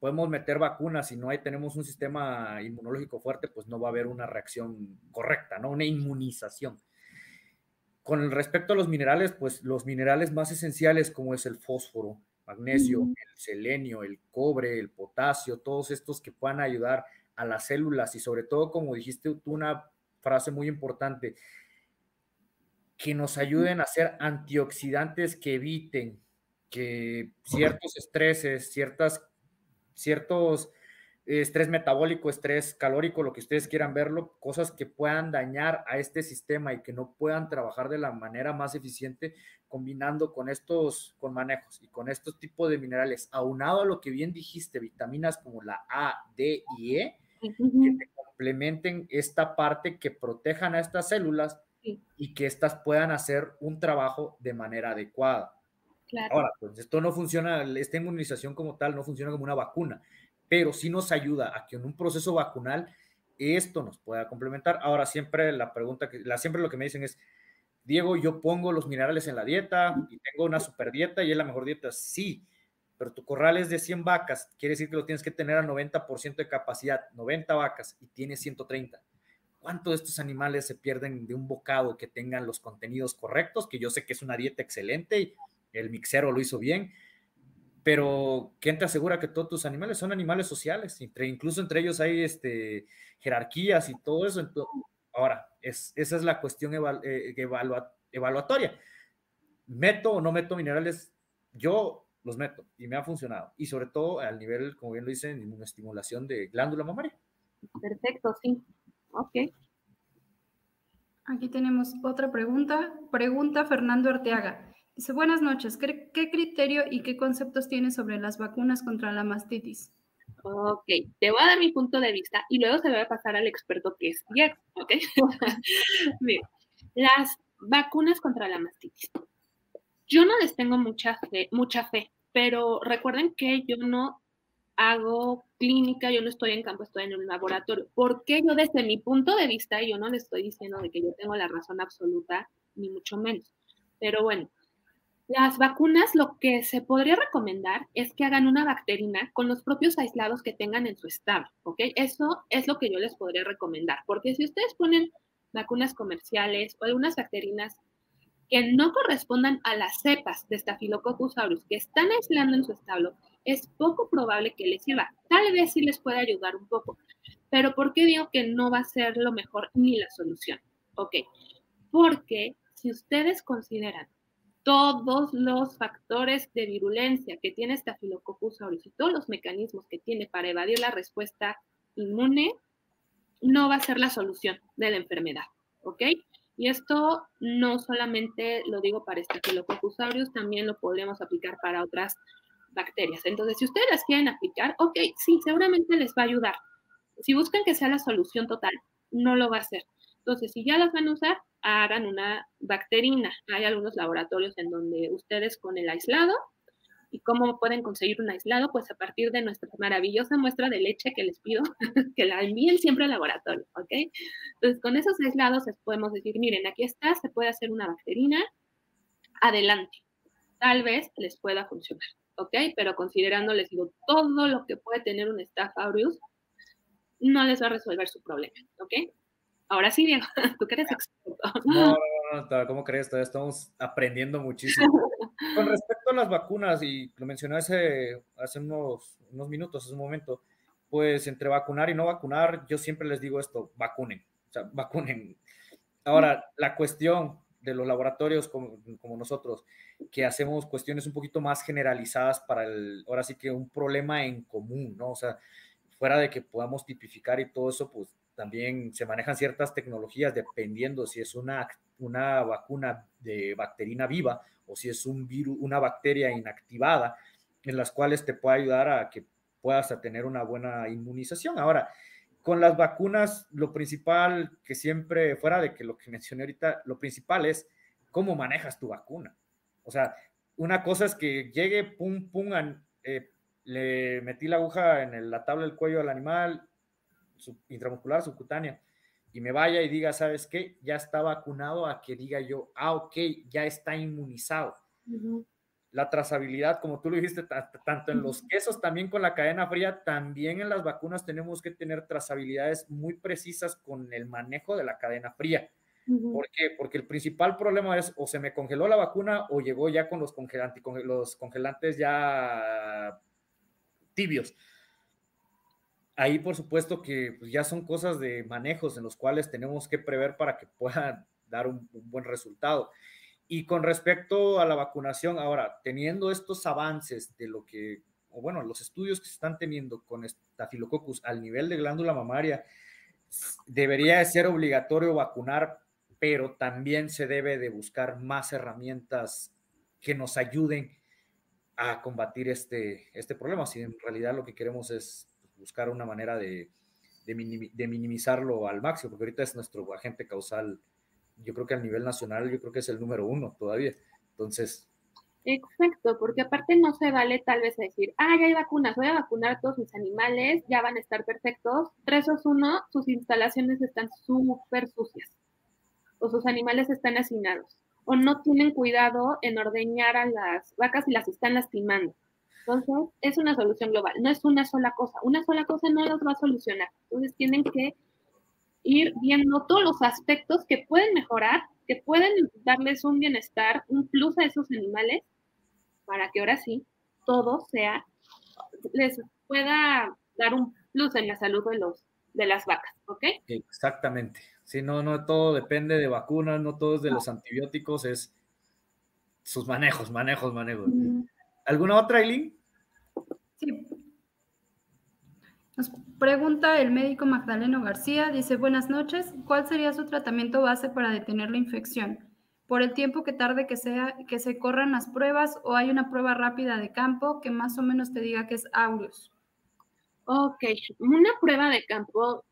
podemos meter vacunas, y no hay, tenemos un sistema inmunológico fuerte, pues no va a haber una reacción correcta, ¿no? Una inmunización. Con respecto a los minerales, pues los minerales más esenciales como es el fósforo, magnesio, el selenio, el cobre, el potasio, todos estos que puedan ayudar a las células y sobre todo, como dijiste tú, una frase muy importante, que nos ayuden a ser antioxidantes que eviten que ciertos estreses, ciertas ciertos estrés metabólico, estrés calórico, lo que ustedes quieran verlo, cosas que puedan dañar a este sistema y que no puedan trabajar de la manera más eficiente combinando con estos, con manejos y con estos tipos de minerales, aunado a lo que bien dijiste, vitaminas como la A, D y E, que complementen esta parte que protejan a estas células y que éstas puedan hacer un trabajo de manera adecuada. Ahora, pues esto no funciona, esta inmunización como tal no funciona como una vacuna, pero sí nos ayuda a que en un proceso vacunal esto nos pueda complementar. Ahora, siempre la pregunta, que, la, siempre lo que me dicen es, Diego, yo pongo los minerales en la dieta y tengo una super dieta y es la mejor dieta. Sí, pero tu corral es de 100 vacas, quiere decir que lo tienes que tener a 90% de capacidad, 90 vacas y tienes 130. ¿Cuántos de estos animales se pierden de un bocado que tengan los contenidos correctos? Que yo sé que es una dieta excelente y el mixero lo hizo bien, pero ¿quién te asegura que todos tus animales son animales sociales? Entre, incluso entre ellos hay este, jerarquías y todo eso. ahora, es, esa es la cuestión eh, evaluatoria. ¿Meto o no meto minerales? Yo los meto y me ha funcionado. Y sobre todo al nivel, como bien lo dicen, una estimulación de glándula mamaria. Perfecto, sí. Ok. Aquí tenemos otra pregunta. Pregunta Fernando Arteaga. Dice, buenas noches, ¿Qué, criterio y qué conceptos tienes sobre las vacunas contra la mastitis? Ok, te voy a dar mi punto de vista y luego se va a pasar al experto que es Diego, ¿ok? las vacunas contra la mastitis. Yo no les tengo mucha fe, mucha fe, pero recuerden que yo no hago clínica, yo no estoy en campo, estoy en un laboratorio. ¿Por qué yo desde mi punto de vista, yo no le estoy diciendo de que yo tengo la razón absoluta, ni mucho menos? Pero bueno, las vacunas lo que se podría recomendar es que hagan una bacterina con los propios aislados que tengan en su estado, ¿ok? Eso es lo que yo les podría recomendar, porque si ustedes ponen vacunas comerciales o algunas bacterinas que no correspondan a las cepas de Staphylococcus aureus que están aislando en su establo, es poco probable que les sirva. Tal vez sí les pueda ayudar un poco, pero ¿por qué digo que no va a ser lo mejor ni la solución? Ok, porque si ustedes consideran todos los factores de virulencia que tiene Staphylococcus aureus y todos los mecanismos que tiene para evadir la respuesta inmune, no va a ser la solución de la enfermedad, ¿ok? Y esto no solamente lo digo para Staphylococcus aureus, también lo podríamos aplicar para otras bacterias. Entonces, si ustedes las quieren aplicar, ok, sí, seguramente les va a ayudar. Si buscan que sea la solución total, no lo va a hacer. Entonces, si ya las van a usar, hagan una bacterina. Hay algunos laboratorios en donde ustedes con el aislado, ¿y cómo pueden conseguir un aislado? Pues a partir de nuestra maravillosa muestra de leche que les pido, que la envíen siempre al laboratorio, ¿ok? Entonces, con esos aislados les podemos decir, miren, aquí está, se puede hacer una bacterina, adelante. Tal vez les pueda funcionar, ¿ok? Pero considerando, les digo, todo lo que puede tener un Staph aureus, no les va a resolver su problema, ¿ok? Ahora sí, Diego, tú que eres experto. No, no, no, ¿cómo crees? Todavía estamos aprendiendo muchísimo. Con respecto a las vacunas, y lo mencioné hace, hace unos, unos minutos, hace un momento, pues entre vacunar y no vacunar, yo siempre les digo esto, vacunen, o sea, vacunen. Ahora, la cuestión de los laboratorios como, como, nosotros, que hacemos cuestiones un poquito más generalizadas para el, ahora sí que un problema en común, ¿no? O sea, fuera de que podamos tipificar y todo eso, pues también se manejan ciertas tecnologías dependiendo si es una, una vacuna de bacterina viva o si es un virus, una bacteria inactivada, en las cuales te puede ayudar a que puedas tener una buena inmunización. Ahora, con las vacunas, lo principal que siempre, fuera de que lo que mencioné ahorita, lo principal es cómo manejas tu vacuna. O sea, una cosa es que llegue, pum, pum, eh, le metí la aguja en la tabla del cuello al animal, intramuscular, subcutánea, y me vaya y diga, ¿sabes qué? Ya está vacunado a que diga yo, ah, ok, ya está inmunizado. La trazabilidad, como tú lo dijiste, tanto en los quesos, también con la cadena fría, también en las vacunas tenemos que tener trazabilidades muy precisas con el manejo de la cadena fría. ¿Por qué? Porque el principal problema es o se me congeló la vacuna o llegó ya con los, congelantes, los congelantes ya tibios ahí por supuesto que pues, ya son cosas de manejos en los cuales tenemos que prever para que puedan dar un, buen resultado. Y con respecto a la vacunación, ahora, teniendo estos avances de lo que, o bueno, los estudios que se están teniendo con Staphylococcus al nivel de glándula mamaria, debería ser obligatorio vacunar, pero también se debe de buscar más herramientas que nos ayuden a combatir este, este problema. Si en realidad lo que queremos es buscar una manera de, de, minimizarlo al máximo, porque ahorita es nuestro agente causal, yo creo que a nivel nacional, yo creo que es el número uno todavía. Entonces... Exacto, porque aparte no se vale tal vez decir, ah, ya hay vacunas, voy a vacunar a todos mis animales, ya van a estar perfectos. Tres o uno, sus instalaciones están súper sucias, o sus animales están hacinados, o no tienen cuidado en ordeñar a las vacas y las están lastimando. Entonces, es una solución global, no es una sola cosa. Una sola cosa no los va a solucionar. Entonces, tienen que ir viendo todos los aspectos que pueden mejorar, que pueden darles un bienestar, un plus a esos animales, para que ahora sí todo sea, les pueda dar un plus en la salud de los de las vacas, ¿ok? Exactamente. Si no, no todo depende de vacunas, no todo es de los antibióticos, es sus manejos, manejos, manejos. ¿Alguna otra, Eileen? Sí. Nos pregunta el médico Magdaleno García, dice, buenas noches, ¿cuál sería su tratamiento base para detener la infección? ¿Por el tiempo que tarde que, sea, que se corran las pruebas o hay una prueba rápida de campo que más o menos te diga que es aureus? Ok, una prueba de campo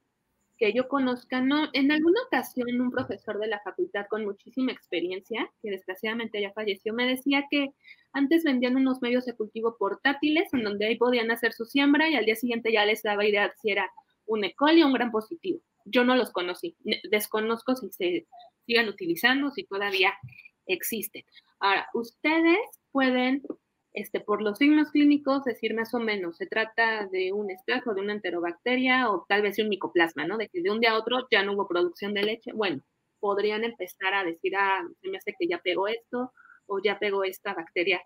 que yo conozca, no, en alguna ocasión un profesor de la facultad con muchísima experiencia, que desgraciadamente ya falleció, me decía que antes vendían unos medios de cultivo portátiles en donde ahí podían hacer su siembra y al día siguiente ya les daba idea si era un E. coli o un gran positivo. Yo no los conocí, desconozco si se sigan utilizando, si todavía existen. Ahora, ustedes pueden este, por los signos clínicos, decir más o menos, se trata de un espejo, de una enterobacteria o tal vez un micoplasma, ¿no? De que de un día a otro ya no hubo producción de leche. Bueno, podrían empezar a decir, ah, se me hace que ya pegó esto o ya pegó esta bacteria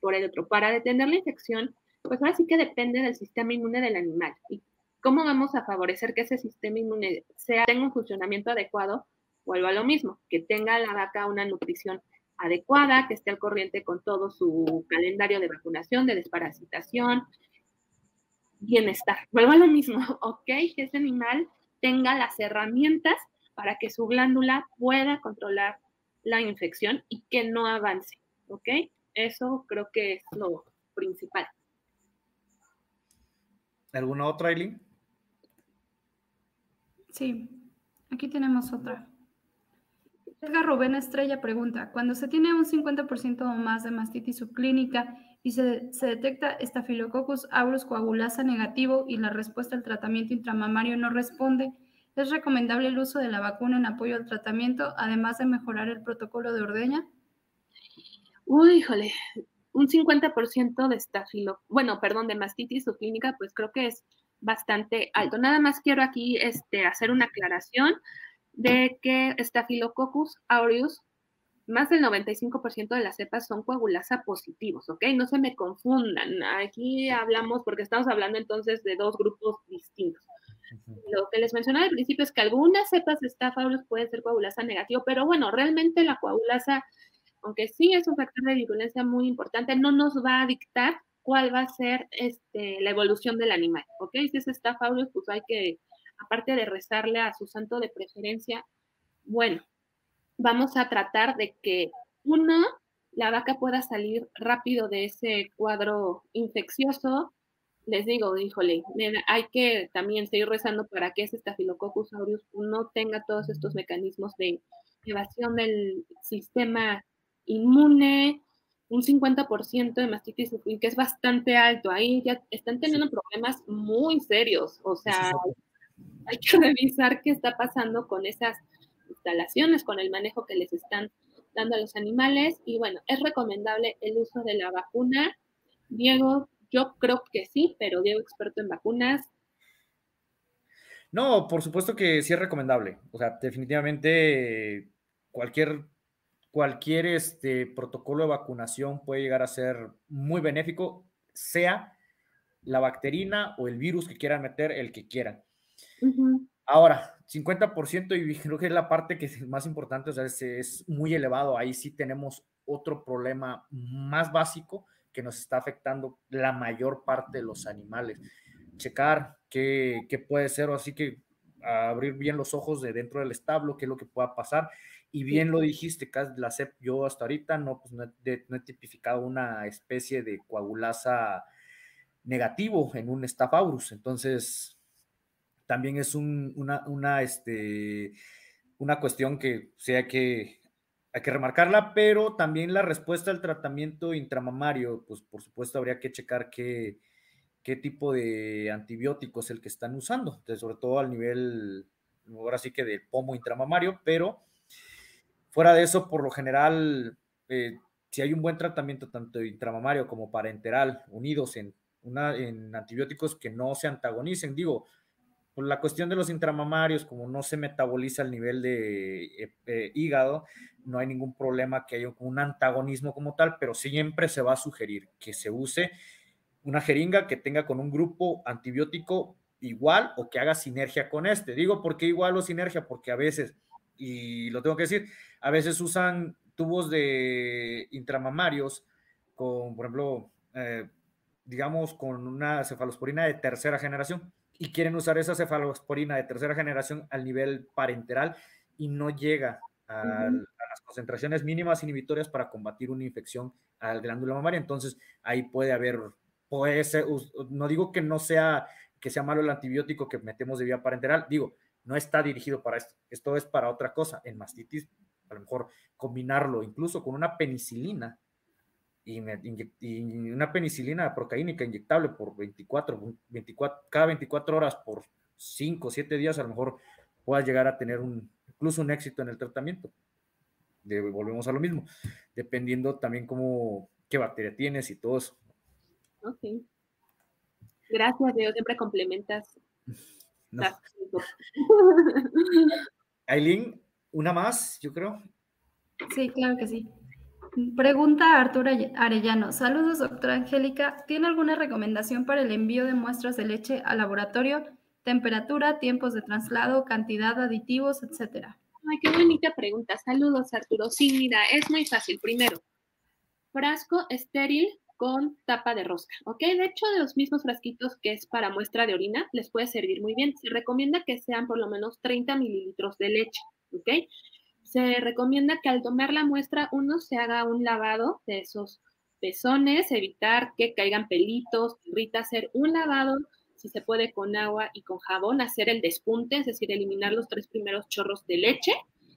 por el otro. Para detener la infección, pues ahora sí que depende del sistema inmune del animal. ¿Y cómo vamos a favorecer que ese sistema inmune tenga un funcionamiento adecuado? Vuelvo a lo mismo, que tenga la vaca una nutrición adecuada, que esté al corriente con todo su calendario de vacunación, de desparasitación, bienestar. Vuelvo a lo mismo, ¿ok? Que ese animal tenga las herramientas para que su glándula pueda controlar la infección y que no avance, ¿ok? Eso creo que es lo principal. ¿Alguna otra, Eileen? Sí, aquí tenemos otra. Edgar Rubén Estrella pregunta, cuando se tiene un 50% o más de mastitis subclínica y se, se, detecta Staphylococcus aureus coagulasa negativo y la respuesta al tratamiento intramamario no responde, ¿es recomendable el uso de la vacuna en apoyo al tratamiento, además de mejorar el protocolo de ordeña? Uy, híjole, un 50% de estafilo, bueno, perdón, de mastitis subclínica, pues creo que es bastante alto. Nada más quiero aquí este, hacer una aclaración de que Staphylococcus aureus, más del 95% de las cepas son coagulasa positivos, ¿ok? No se me confundan. Aquí hablamos, porque estamos hablando entonces de dos grupos distintos. Lo que les mencionaba al principio es que algunas cepas de Staph aureus pueden ser coagulasa negativo, pero bueno, realmente la coagulasa, aunque sí es un factor de virulencia muy importante, no nos va a dictar cuál va a ser este, la evolución del animal, ¿ok? Si es Staph aureus, pues hay que, aparte de rezarle a su santo de preferencia, bueno, vamos a tratar de que, uno, la vaca pueda salir rápido de ese cuadro infeccioso. Les digo, híjole, hay que también seguir rezando para que ese Staphylococcus aureus no tenga todos estos mecanismos de evasión del sistema inmune, un 50% de mastitis que es bastante alto. Ahí ya están teniendo problemas muy serios. O sea, hay que revisar qué está pasando con esas instalaciones, con el manejo que les están dando a los animales. Y bueno, es recomendable el uso de la vacuna. Diego, yo creo que sí, pero Diego, experto en vacunas. No, por supuesto que sí es recomendable. O sea, definitivamente cualquier cualquier este, protocolo de vacunación puede llegar a ser muy benéfico, sea la bacterina o el virus que quieran meter, el que quieran. Ahora, 50% y creo que es la parte que es más importante, o sea, es, muy elevado. Ahí sí tenemos otro problema más básico que nos está afectando la mayor parte de los animales. Checar qué, qué puede ser, así que abrir bien los ojos de dentro del establo, qué es lo que pueda pasar y bien lo dijiste, la CEP, yo hasta ahorita no, pues no, he, tipificado una especie de coagulasa negativo en un Staphylococcus. Entonces, también es una, una, este, una cuestión que hay que, hay que remarcarla, pero también la respuesta al tratamiento intramamario, pues por supuesto habría que checar qué, qué tipo de antibiótico es el que están usando, sobre todo al nivel, ahora sí que del pomo intramamario, pero Fuera de eso, por lo general, eh, si hay un buen tratamiento tanto intramamario como parenteral unidos en, una, en antibióticos que no se antagonicen, digo, por la cuestión de los intramamarios, como no se metaboliza al nivel de eh, eh, hígado, no hay ningún problema que haya un antagonismo como tal, pero siempre se va a sugerir que se use una jeringa que tenga con un grupo antibiótico igual o que haga sinergia con este. Digo, ¿por qué igual o sinergia? Porque a veces, y lo tengo que decir, a veces usan tubos de intramamarios con, por ejemplo, eh, digamos, con una cefalosporina de tercera generación y quieren usar esa cefalosporina de tercera generación al nivel parenteral y no llega a, las concentraciones mínimas inhibitorias para combatir una infección al glándula mamaria. Entonces, ahí puede haber, puede ser, no digo que no sea, que sea malo el antibiótico que metemos de vía parenteral, digo, no está dirigido para esto, esto es para otra cosa. En mastitis a lo mejor combinarlo incluso con una penicilina y, una penicilina procaínica inyectable por 24, 24, cada 24 horas por 5 o 7 días, a lo mejor puedas llegar a tener un, incluso un éxito en el tratamiento. De, volvemos a lo mismo, dependiendo también cómo, qué bacteria tienes y todo eso. Ok. Gracias, Dios, siempre complementas. Aileen, una más, yo creo. Sí, claro que sí. Pregunta Arturo Arellano. Saludos, doctora Angélica. ¿Tiene alguna recomendación para el envío de muestras de leche al laboratorio? Temperatura, tiempos de traslado, cantidad, aditivos, etcétera. Ay, qué bonita pregunta. Saludos, Arturo. Sí, mira, es muy fácil. Primero, frasco estéril con tapa de rosca, ¿ok? De hecho, de los mismos frasquitos que es para muestra de orina, les puede servir muy bien. Se recomienda que sean por lo menos 30 mililitros de leche. ¿ok? Se recomienda que al tomar la muestra uno se haga un lavado de esos pezones, evitar que caigan pelitos, irrita, hacer un lavado, si se puede con agua y con jabón, hacer el despunte, es decir, eliminar los tres primeros chorros de leche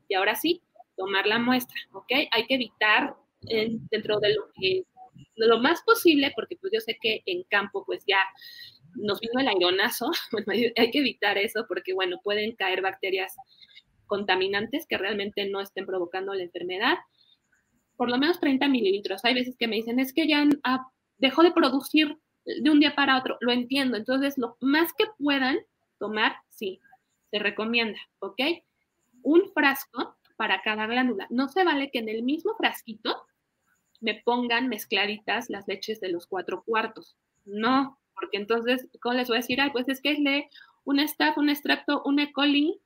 y ahora sí, tomar la muestra, ¿ok? Hay que evitar dentro de lo que lo más posible, porque pues yo sé que en campo pues ya nos vino el aironazo, bueno, hay que evitar eso porque bueno, pueden caer bacterias contaminantes que realmente no estén provocando la enfermedad. por lo menos 30 mililitros. Hay veces que me dicen, es que ya ah, dejó de producir de un día para otro. Lo entiendo. Entonces, lo más que puedan tomar, sí, se recomienda, ¿ok? Un frasco para cada glándula. No se vale que en el mismo frasquito me pongan mezcladitas las leches de los cuatro cuartos. No, porque entonces, ¿cómo les voy a decir? Ay, pues es que es de un staff, un extracto, un E. coli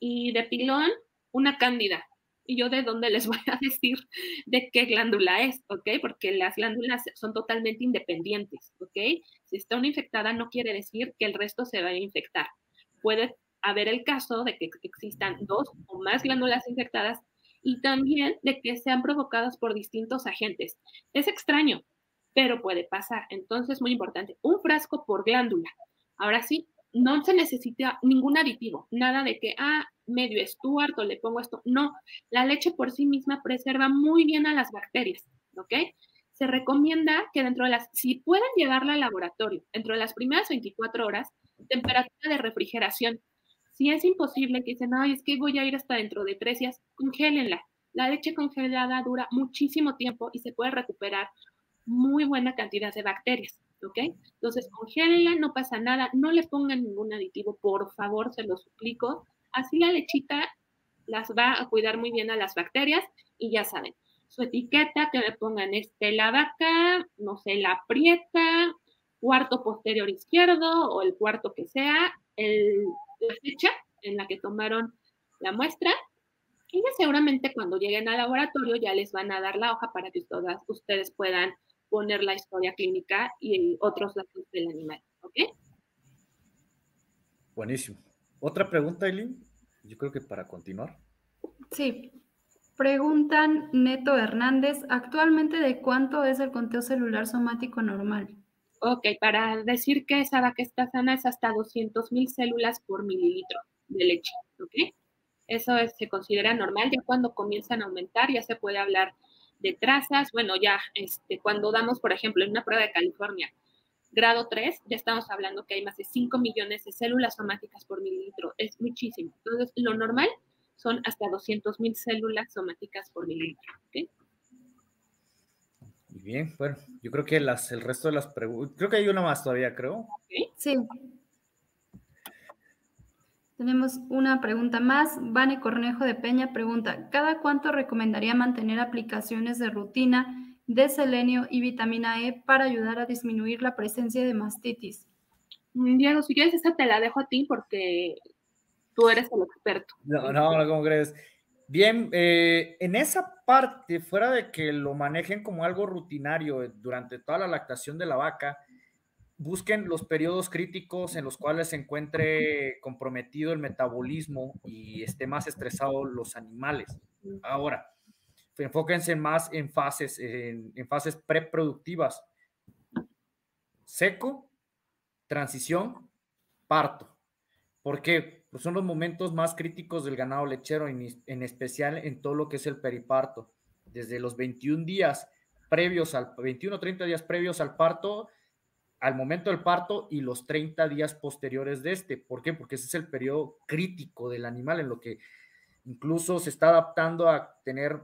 y de pilón, una cándida y yo de dónde les voy a decir de qué glándula es, ¿ok? Porque las glándulas son totalmente independientes, ¿ok? Si está una infectada no quiere decir que el resto se va a infectar. Puede haber el caso de que existan dos o más glándulas infectadas y también de que sean provocadas por distintos agentes. Es extraño, pero puede pasar. Entonces, muy importante, un frasco por glándula. Ahora sí, no se necesita ningún aditivo, nada de que, ah, medio Stuart o le pongo esto. No, la leche por sí misma preserva muy bien a las bacterias, ¿ok? Se recomienda que dentro de las, si pueden llevarla al laboratorio, dentro de las primeras 24 horas, temperatura de refrigeración. Si es imposible que dicen, ay, es que voy a ir hasta dentro de tres días, congélenla. La leche congelada dura muchísimo tiempo y se puede recuperar muy buena cantidad de bacterias. ¿Ok? Entonces, congélenla, no pasa nada, no le pongan ningún aditivo, por favor, se lo suplico. Así la lechita las va a cuidar muy bien a las bacterias y ya saben, su etiqueta que le pongan este, la vaca, no sé, la aprieta, cuarto posterior izquierdo o el cuarto que sea, el, la fecha en la que tomaron la muestra y ya seguramente cuando lleguen al laboratorio ya les van a dar la hoja para que todas ustedes puedan poner la historia clínica y otros datos del animal. ¿Ok? Buenísimo. ¿Otra pregunta, Eileen? Yo creo que para continuar. Sí. Preguntan Neto Hernández, actualmente de cuánto es el conteo celular somático normal. Ok, para decir que esa vaca está sana es hasta 200 mil células por mililitro de leche, ¿ok? Eso se considera normal, ya cuando comienzan a aumentar ya se puede hablar de trazas, bueno, ya este, cuando damos, por ejemplo, en una prueba de California, grado 3, ya estamos hablando que hay más de 5 millones de células somáticas por mililitro, es muchísimo. Entonces, lo normal son hasta 200 mil células somáticas por mililitro. Muy bien, bueno, yo creo que las, el resto de las preguntas, creo que hay una más todavía, creo. Sí. Tenemos una pregunta más. Vane Cornejo de Peña pregunta, ¿cada cuánto recomendaría mantener aplicaciones de rutina de selenio y vitamina E para ayudar a disminuir la presencia de mastitis? Mm, Diego, si quieres esa te la dejo a ti porque tú eres el experto. No, no, no, ¿cómo crees? Bien, eh, en esa parte, fuera de que lo manejen como algo rutinario durante toda la lactación de la vaca, busquen los periodos críticos en los cuales se encuentre comprometido el metabolismo y esté más estresado los animales. Ahora, enfóquense más en fases, en, fases preproductivas. Seco, transición, parto. ¿Por qué? Pues son los momentos más críticos del ganado lechero, en, en especial en todo lo que es el periparto. Desde los 21 días previos al 21 o 30 días previos al parto, al momento del parto y los 30 días posteriores de este. ¿Por qué? Porque ese es el periodo crítico del animal en lo que incluso se está adaptando a tener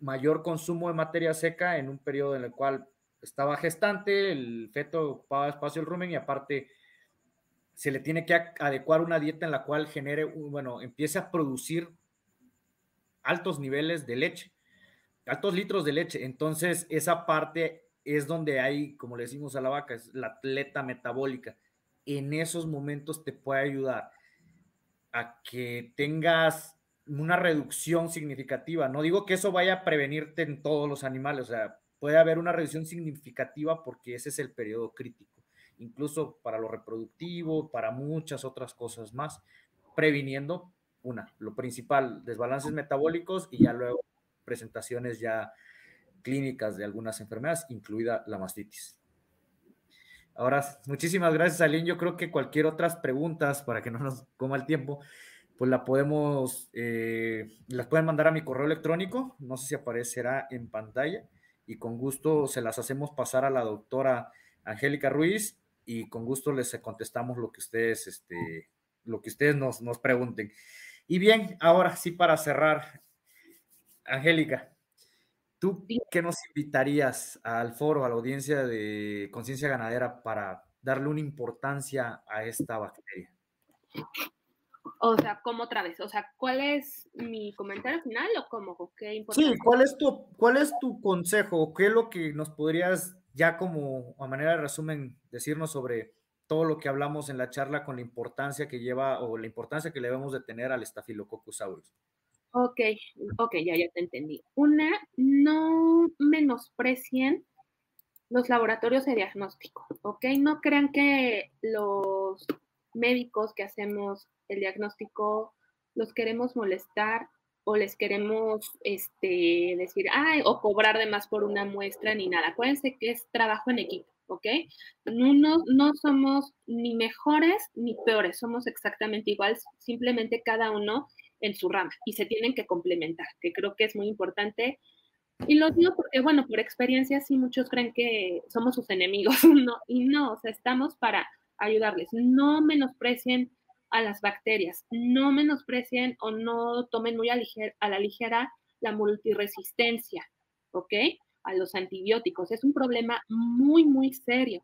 mayor consumo de materia seca en un periodo en el cual estaba gestante, el feto ocupaba espacio el rumen y aparte se le tiene que adecuar una dieta en la cual genere, bueno, empiece a producir altos niveles de leche, altos litros de leche. Entonces, esa parte es donde hay, como le decimos a la vaca, es la atleta metabólica. En esos momentos te puede ayudar a que tengas una reducción significativa. No digo que eso vaya a prevenirte en todos los animales, o sea, puede haber una reducción significativa porque ese es el periodo crítico, incluso para lo reproductivo, para muchas otras cosas más, previniendo una, lo principal, desbalances metabólicos y ya luego presentaciones ya clínicas de algunas enfermedades, incluida la mastitis. Ahora, muchísimas gracias, Aline. Yo creo que cualquier otras preguntas, para que no nos coma el tiempo, pues la podemos, eh, las pueden mandar a mi correo electrónico, no sé si aparecerá en pantalla, y con gusto se las hacemos pasar a la doctora Angélica Ruiz y con gusto les contestamos lo que ustedes, este, lo que ustedes nos, nos pregunten. Y bien, ahora sí para cerrar, Angélica, ¿Tú qué nos invitarías al foro, a la audiencia de conciencia ganadera para darle una importancia a esta bacteria? O sea, ¿cómo otra vez? O sea, ¿cuál es mi comentario final o cómo? ¿Qué sí, ¿cuál es, tu, ¿cuál es tu consejo? ¿Qué es lo que nos podrías ya como a manera de resumen decirnos sobre todo lo que hablamos en la charla con la importancia que lleva o la importancia que le debemos de tener al Staphylococcus aureus? Ok, ok, ya, ya te entendí. Una, no menosprecien los laboratorios de diagnóstico, ¿ok? No crean que los médicos que hacemos el diagnóstico los queremos molestar o les queremos este, decir, ay, o cobrar de más por una muestra ni nada. Acuérdense que es trabajo en equipo, ¿ok? No, no somos ni mejores ni peores, somos exactamente iguales, simplemente cada uno en su rama y se tienen que complementar, que creo que es muy importante. Y lo digo porque, bueno, por experiencia sí muchos creen que somos sus enemigos, no, y no, o sea, estamos para ayudarles. No menosprecien a las bacterias, no menosprecien o no tomen muy a, a la ligera la multiresistencia, ¿ok? A los antibióticos. Es un problema muy, muy serio.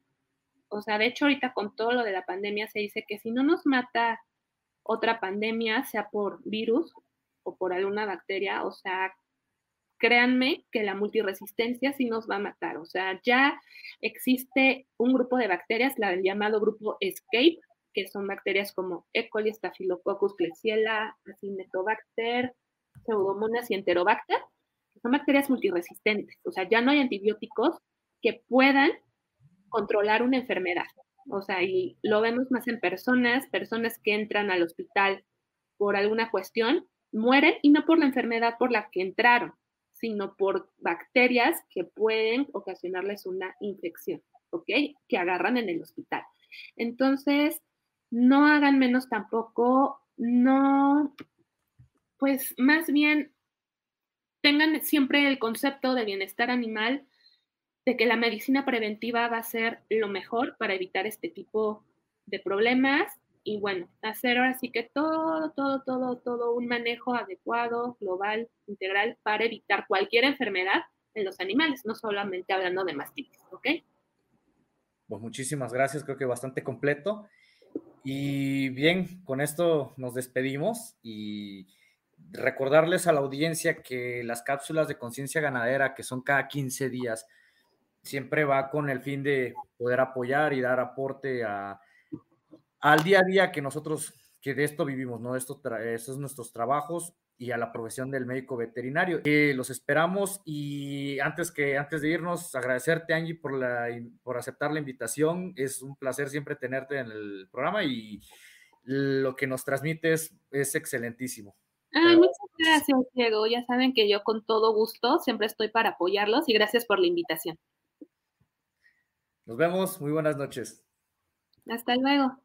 O sea, de hecho, ahorita con todo lo de la pandemia se dice que si no nos mata otra pandemia, sea por virus o por alguna bacteria, o sea, créanme que la multiresistencia sí nos va a matar. O sea, ya existe un grupo de bacterias, la del llamado grupo ESCAPE, que son bacterias como E. coli, Staphylococcus, Klebsiella, Acinetobacter, Pseudomonas y Enterobacter, que son bacterias multiresistentes. O sea, ya no hay antibióticos que puedan controlar una enfermedad. O sea, y lo vemos más en personas, personas que entran al hospital por alguna cuestión, mueren y no por la enfermedad por la que entraron, sino por bacterias que pueden ocasionarles una infección, ¿ok? Que agarran en el hospital. Entonces, no hagan menos tampoco, no, pues más bien tengan siempre el concepto de bienestar animal de que la medicina preventiva va a ser lo mejor para evitar este tipo de problemas y bueno, hacer ahora sí que todo, todo, todo, todo un manejo adecuado, global, integral para evitar cualquier enfermedad en los animales, no solamente hablando de mastitis, ¿ok? Pues muchísimas gracias, creo que bastante completo. Y bien, con esto nos despedimos y recordarles a la audiencia que las cápsulas de conciencia ganadera, que son cada 15 días, siempre va con el fin de poder apoyar y dar aporte a, al día a día que nosotros, que de esto vivimos, ¿no? Esto, estos nuestros trabajos y a la profesión del médico veterinario. Eh, los esperamos y antes que antes de irnos, agradecerte Angie por la por aceptar la invitación. Es un placer siempre tenerte en el programa y lo que nos transmites es excelentísimo. muchas gracias, Diego. Ya saben que yo con todo gusto siempre estoy para apoyarlos y gracias por la invitación. Nos vemos, muy buenas noches. Hasta luego.